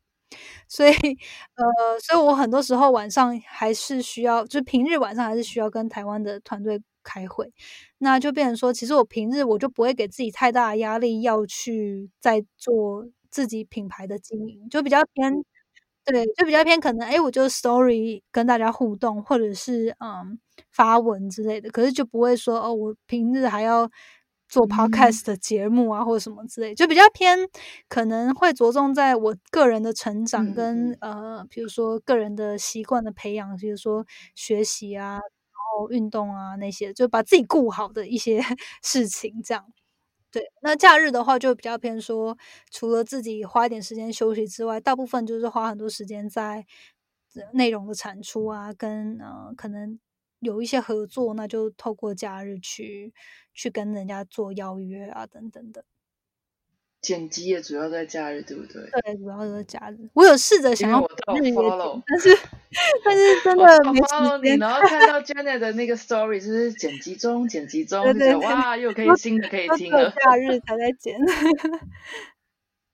所以呃，所以我很多时候晚上还是需要，就平日晚上还是需要跟台湾的团队开会，那就变成说，其实我平日我就不会给自己太大的压力，要去再做自己品牌的经营，就比较偏。对，就比较偏可能，哎，我就 story 跟大家互动，或者是嗯发文之类的，可是就不会说哦，我平日还要做 podcast 的节目啊，或者什么之类，就比较偏可能会着重在我个人的成长跟呃，比如说个人的习惯的培养，比如说学习啊，然后运动啊那些，就把自己顾好的一些 事情这样。对，那假日的话就比较偏说，除了自己花一点时间休息之外，大部分就是花很多时间在内容的产出啊，跟呃可能有一些合作，那就透过假日去去跟人家做邀约啊等等的。剪辑也主要在假日，对不对？对，主要是假日。我有试着想要日也，但是 但是真的没时间。然后看到 Janet 的那个 story，就是剪辑中，剪辑中，就觉得哇，又可以新的可以听了。假日才在剪。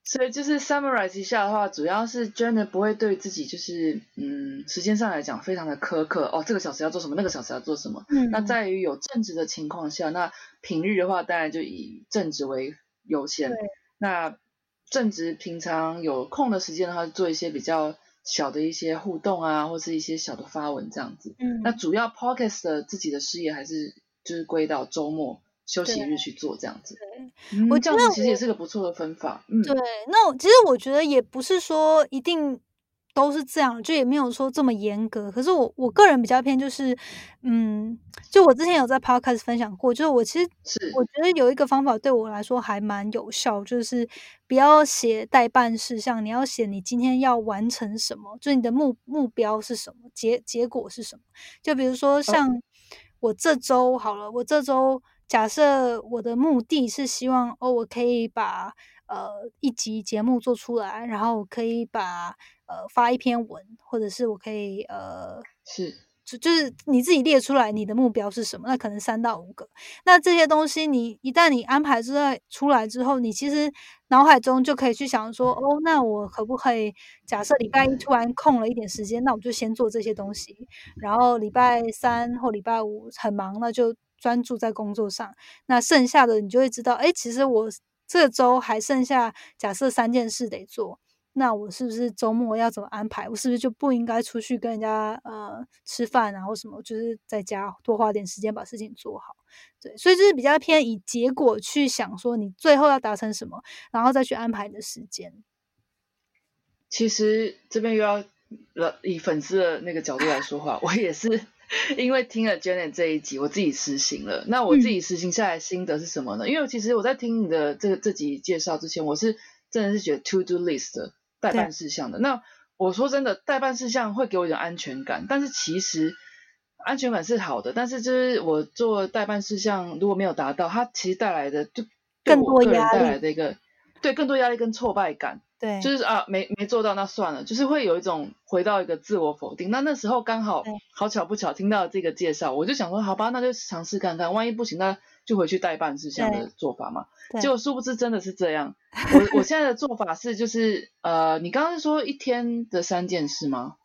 所以就是 summarize 一下的话，主要是 Janet 不会对自己就是嗯时间上来讲非常的苛刻哦，这个小时要做什么，那个小时要做什么。嗯。那在于有正职的情况下，那平日的话，当然就以正职为优先。对。那正值平常有空的时间的话，做一些比较小的一些互动啊，或是一些小的发文这样子。嗯，那主要 podcast 的自己的事业还是就是归到周末休息日去做这样子。对，我这样子其实也是个不错的分法。嗯，对。那我其实我觉得也不是说一定。都是这样，就也没有说这么严格。可是我我个人比较偏，就是，嗯，就我之前有在 podcast 分享过，就是我其实我觉得有一个方法对我来说还蛮有效，就是不要写代办事项，你要写你今天要完成什么，就你的目目标是什么，结结果是什么。就比如说像我这周好了，我这周假设我的目的是希望哦，我可以把呃一集节目做出来，然后可以把。呃，发一篇文，或者是我可以呃，是就就是你自己列出来你的目标是什么？那可能三到五个。那这些东西，你一旦你安排出来出来之后，你其实脑海中就可以去想说，哦，那我可不可以假设礼拜一突然空了一点时间，那我就先做这些东西。然后礼拜三或礼拜五很忙，那就专注在工作上。那剩下的你就会知道，哎，其实我这周还剩下假设三件事得做。那我是不是周末要怎么安排？我是不是就不应该出去跟人家呃吃饭啊，或什么？就是在家多花点时间把事情做好。对，所以就是比较偏以结果去想，说你最后要达成什么，然后再去安排你的时间。其实这边又要了以粉丝的那个角度来说话，我也是 因为听了 Janet 这一集，我自己实行了。那我自己实行下来心得是什么呢？因为其实我在听你的这个这集介绍之前，我是真的是觉得 to do list 的。代办事项的那我说真的，代办事项会给我一种安全感，但是其实安全感是好的，但是就是我做代办事项如果没有达到，它其实带来的就更多压力，带来的一个对更多压力跟挫败感。对，就是啊，没没做到那算了，就是会有一种回到一个自我否定。那那时候刚好好巧不巧听到这个介绍，我就想说，好吧，那就尝试看看，万一不行，那就回去代办事项的做法嘛。结果殊不知真的是这样。我我现在的做法是，就是呃，你刚刚是说一天的三件事吗？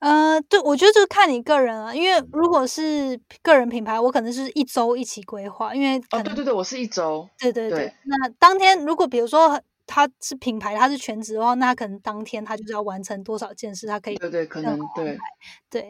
呃，对，我觉得就看你个人了，因为如果是个人品牌，我可能是一周一起规划，因为哦，对对对，我是一周，对对对。那当天如果比如说他是品牌，他是全职的话，那可能当天他就是要完成多少件事，他可以对对，可能对对。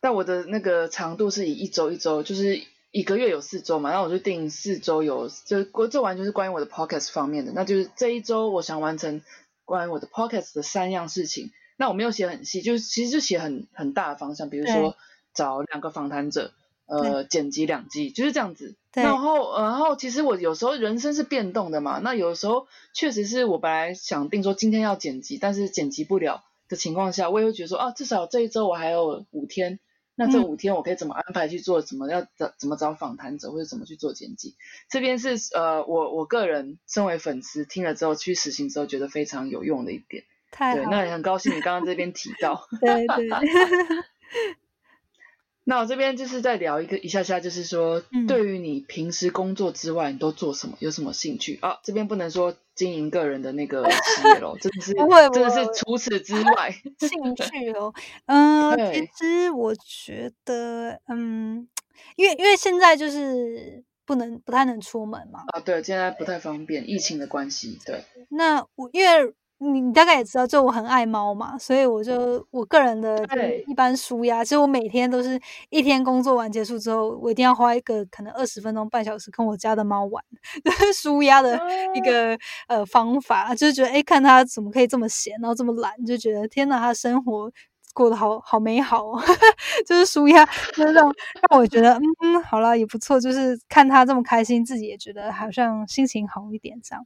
但我的那个长度是以一周一周，就是一个月有四周嘛，然后我就定四周有，就这完全是关于我的 podcast 方面的，那就是这一周我想完成关于我的 podcast 的三样事情。那我没有写很细，就是其实就写很很大的方向，比如说找两个访谈者，呃，剪辑两季，就是这样子。然后，然后其实我有时候人生是变动的嘛，那有时候确实是我本来想定说今天要剪辑，但是剪辑不了的情况下，我也会觉得说啊，至少这一周我还有五天，那这五天我可以怎么安排去做，怎么要找怎么找访谈者或者怎么去做剪辑。这边是呃，我我个人身为粉丝听了之后去实行之后，觉得非常有用的一点。对，那也很高兴你刚刚这边提到。对对。那我这边就是再聊一个一下下，就是说，对于你平时工作之外，你都做什么？有什么兴趣？啊，这边不能说经营个人的那个 事业喽，真的是，真的是除此之外 兴趣哦。嗯，其实我觉得，嗯，因为因为现在就是不能不太能出门嘛。啊，对，现在不太方便，疫情的关系。对。那我因为。你你大概也知道，就我很爱猫嘛，所以我就我个人的一般舒压，其实我每天都是一天工作完结束之后，我一定要花一个可能二十分钟、半小时跟我家的猫玩，舒压的一个呃方法，就是觉得哎，看它怎么可以这么闲，然后这么懒，就觉得天呐，它生活过得好好美好，就是舒压，就是让让我觉得嗯嗯，好了也不错，就是看它这么开心，自己也觉得好像心情好一点这样，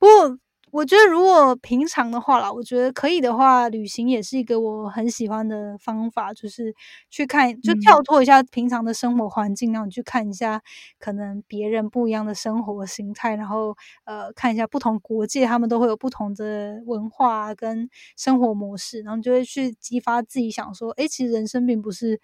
不过。我觉得如果平常的话啦，我觉得可以的话，旅行也是一个我很喜欢的方法，就是去看，就跳脱一下平常的生活环境，然后去看一下可能别人不一样的生活形态，然后呃看一下不同国界，他们都会有不同的文化跟生活模式，然后就会去激发自己想说，哎，其实人生并不是。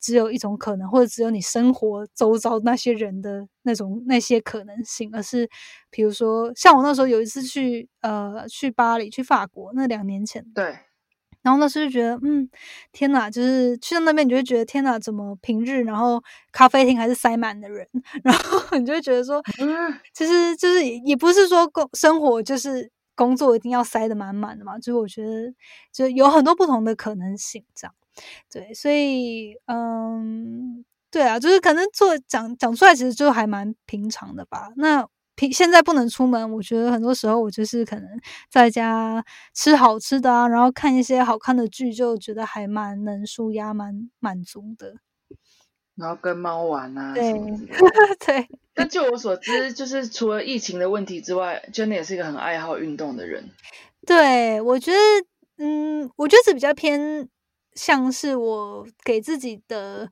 只有一种可能，或者只有你生活周遭那些人的那种那些可能性，而是比如说，像我那时候有一次去呃去巴黎去法国，那两年前，对，然后那时候就觉得，嗯，天哪，就是去到那边，你就会觉得，天哪，怎么平日然后咖啡厅还是塞满的人，然后你就会觉得说，其实就是也不是说工生活就是工作一定要塞得满满的嘛，就是我觉得就有很多不同的可能性这样。对，所以嗯，对啊，就是可能做讲讲出来，其实就还蛮平常的吧。那平现在不能出门，我觉得很多时候我就是可能在家吃好吃的啊，然后看一些好看的剧，就觉得还蛮能舒压、蛮满足的。然后跟猫玩啊，对对。但就我所知，就是除了疫情的问题之外，真的也是一个很爱好运动的人。对，我觉得，嗯，我觉得是比较偏。像是我给自己的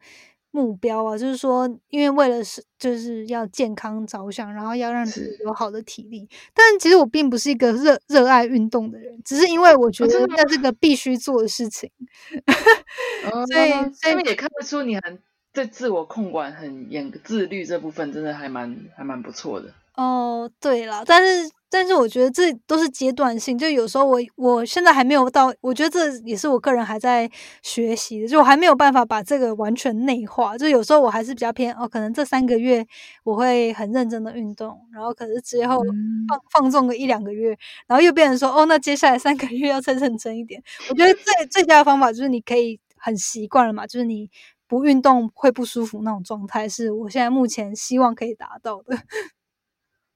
目标啊，就是说，因为为了是就是要健康着想，然后要让自己有好的体力。但其实我并不是一个热热爱运动的人，只是因为我觉得那这个必须做的事情。所以，所以也看得出你很对自我控管很严，自律这部分真的还蛮还蛮不错的。哦，对了，但是。但是我觉得这都是阶段性，就有时候我我现在还没有到，我觉得这也是我个人还在学习的，就我还没有办法把这个完全内化。就有时候我还是比较偏哦，可能这三个月我会很认真的运动，然后可是之后放放纵个一两个月，然后又变成说哦，那接下来三个月要再认真一点。我觉得最最佳的方法就是你可以很习惯了嘛，就是你不运动会不舒服那种状态，是我现在目前希望可以达到的。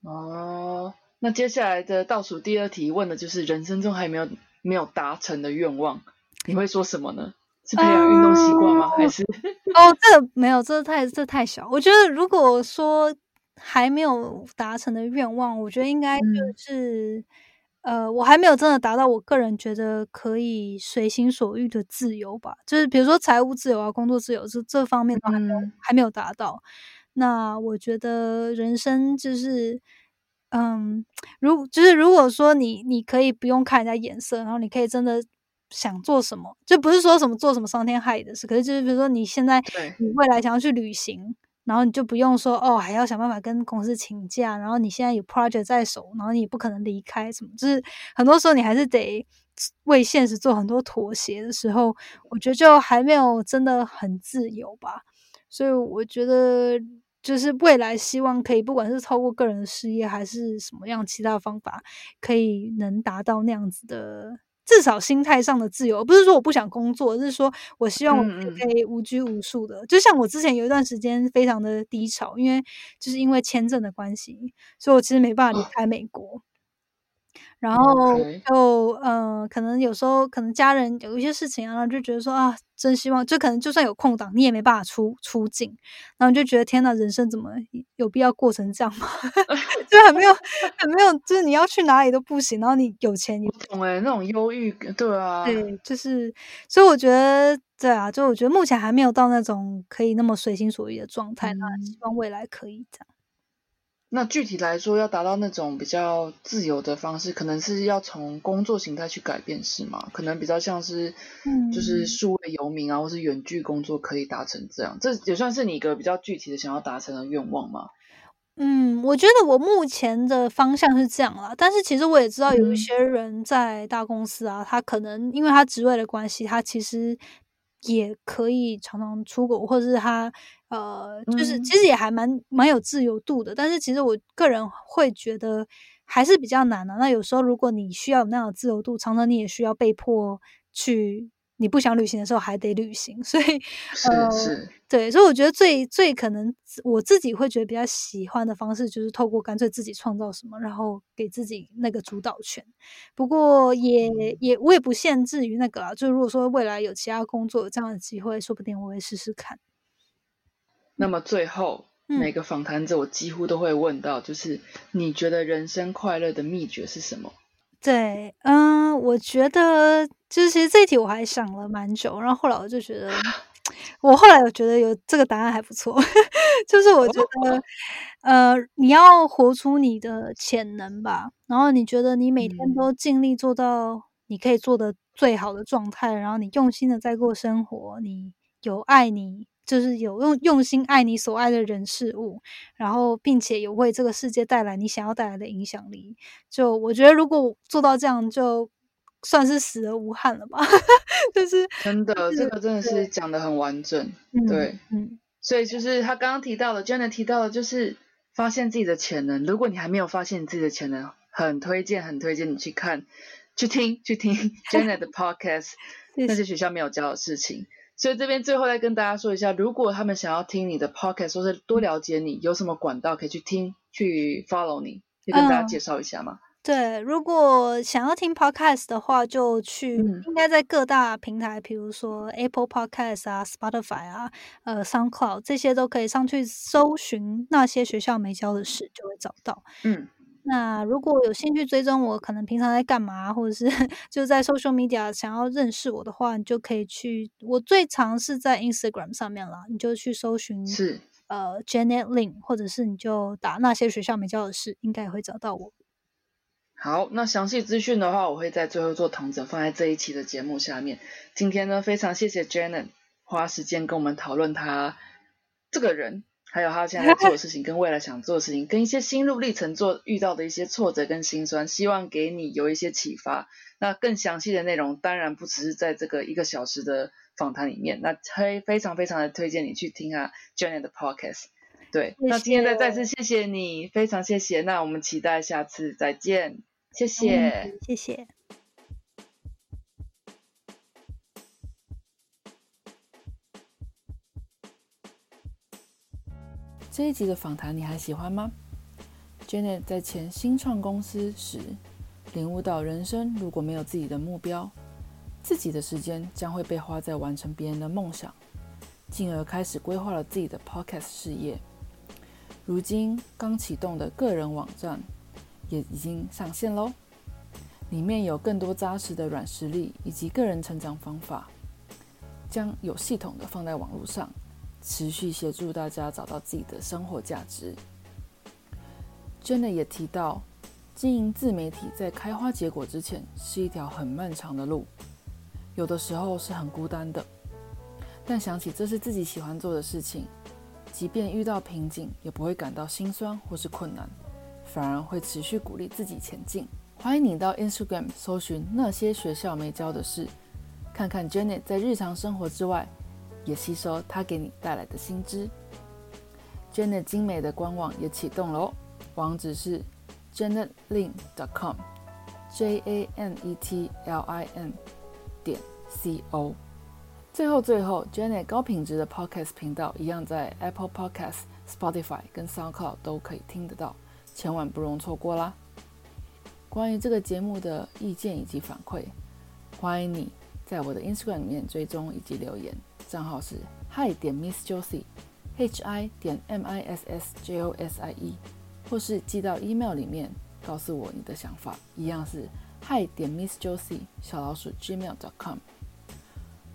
哦。那接下来的倒数第二题问的就是人生中还没有没有达成的愿望，你会说什么呢？是培养运动习惯吗？还是哦，这没有，这太这太小。我觉得如果说还没有达成的愿望，我觉得应该就是呃，我还没有真的达到我个人觉得可以随心所欲的自由吧。就是比如说财务自由啊，工作自由这这方面都还没有还没有达到。那我觉得人生就是。嗯，如就是如果说你你可以不用看人家眼色，然后你可以真的想做什么，就不是说什么做什么伤天害理的事，可是就是比如说你现在你未来想要去旅行，然后你就不用说哦还要想办法跟公司请假，然后你现在有 project 在手，然后你也不可能离开什么，就是很多时候你还是得为现实做很多妥协的时候，我觉得就还没有真的很自由吧，所以我觉得。就是未来希望可以，不管是透过个人事业，还是什么样其他方法，可以能达到那样子的，至少心态上的自由。不是说我不想工作，是说我希望我可以无拘无束的。就像我之前有一段时间非常的低潮，因为就是因为签证的关系，所以我其实没办法离开美国。然后就嗯，可能有时候可能家人有一些事情啊，就觉得说啊，真希望就可能就算有空档，你也没办法出出境，然后就觉得天呐，人生怎么有必要过成这样吗？就很没有 很没有，就是你要去哪里都不行，然后你有钱，你懂哎，那种忧郁，对啊，对，就是所以我觉得对啊，就我觉得目前还没有到那种可以那么随心所欲的状态，那希望未来可以这样。那具体来说，要达到那种比较自由的方式，可能是要从工作形态去改变，是吗？可能比较像是，就是数位游民啊，或是远距工作可以达成这样，这也算是你一个比较具体的想要达成的愿望吗？嗯，我觉得我目前的方向是这样啦，但是其实我也知道有一些人在大公司啊，他可能因为他职位的关系，他其实。也可以常常出国，或者是他呃，就是其实也还蛮蛮有自由度的。但是其实我个人会觉得还是比较难的。那有时候如果你需要有那样的自由度，常常你也需要被迫去。你不想旅行的时候还得旅行，所以是是，对，所以我觉得最最可能我自己会觉得比较喜欢的方式，就是透过干脆自己创造什么，然后给自己那个主导权。不过也也我也不限制于那个啊，就如果说未来有其他工作有这样的机会，说不定我会试试看。那么最后每个访谈者我几乎都会问到，就是你觉得人生快乐的秘诀是什么？对，嗯，我觉得就是其实这一题我还想了蛮久，然后后来我就觉得，我后来我觉得有这个答案还不错，就是我觉得，呃，你要活出你的潜能吧，然后你觉得你每天都尽力做到你可以做的最好的状态，然后你用心的在过生活，你有爱你。就是有用用心爱你所爱的人事物，然后并且有为这个世界带来你想要带来的影响力。就我觉得，如果做到这样，就算是死而无憾了吧。就是真的，这个真的是讲的很完整。对，嗯。所以就是他刚刚提到的，Jenna 提到的，就是发现自己的潜能。如果你还没有发现你自己的潜能，很推荐，很推荐你去看、去听、去听 Jenna 的 Podcast，那些学校没有教的事情。所以这边最后再跟大家说一下，如果他们想要听你的 podcast，或是多了解你，有什么管道可以去听、去 follow 你，可以跟大家介绍一下吗？对，如果想要听 podcast 的话，就去应该在各大平台，比如说 Apple Podcast 啊、Spotify 啊、呃 SoundCloud 这些都可以上去搜寻那些学校没教的事，就会找到。嗯。那如果有兴趣追踪我，可能平常在干嘛，或者是 就在 social media 想要认识我的话，你就可以去。我最常是在 Instagram 上面啦，你就去搜寻是呃 Janet Lin，或者是你就打那些学校没教的事，应该也会找到我。好，那详细资讯的话，我会在最后做同整放在这一期的节目下面。今天呢，非常谢谢 Janet 花时间跟我们讨论他这个人。还有他现在在做的事情，跟未来想做的事情，跟一些心路历程做遇到的一些挫折跟心酸，希望给你有一些启发。那更详细的内容，当然不只是在这个一个小时的访谈里面。那非非常非常的推荐你去听啊 Jenny 的 Podcast。对，那今天再再次谢谢你，非常谢谢。那我们期待下次再见，谢谢，谢谢。这一集的访谈你还喜欢吗？Janet 在前新创公司时，领悟到人生如果没有自己的目标，自己的时间将会被花在完成别人的梦想，进而开始规划了自己的 Podcast 事业。如今刚启动的个人网站也已经上线喽，里面有更多扎实的软实力以及个人成长方法，将有系统的放在网络上。持续协助大家找到自己的生活价值。Jenna 也提到，经营自媒体在开花结果之前是一条很漫长的路，有的时候是很孤单的。但想起这是自己喜欢做的事情，即便遇到瓶颈，也不会感到心酸或是困难，反而会持续鼓励自己前进。欢迎你到 Instagram 搜寻那些学校没教的事，看看 Janet 在日常生活之外，也吸收它给你带来的新知。Janet 精美的官网也启动了哦，网址是 janetlin.com，J A N E T L I N 点 C O。最后，最后，Janet 高品质的 Podcast 频道一样在 Apple Podcast、Spotify 跟 SoundCloud 都可以听得到，千万不容错过啦！关于这个节目的意见以及反馈，欢迎你在我的 Instagram 里面追踪以及留言，账号是 Hi 点 Miss Josie，H I 点 M I S S J O S I E，或是寄到 email 里面告诉我你的想法，一样是 Hi 点 Miss Josie 小老鼠 Gmail.com。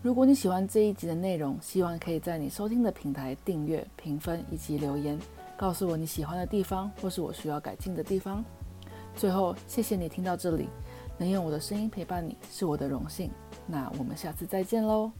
如果你喜欢这一集的内容，希望可以在你收听的平台订阅、评分以及留言，告诉我你喜欢的地方或是我需要改进的地方。最后，谢谢你听到这里，能用我的声音陪伴你是我的荣幸。那我们下次再见喽。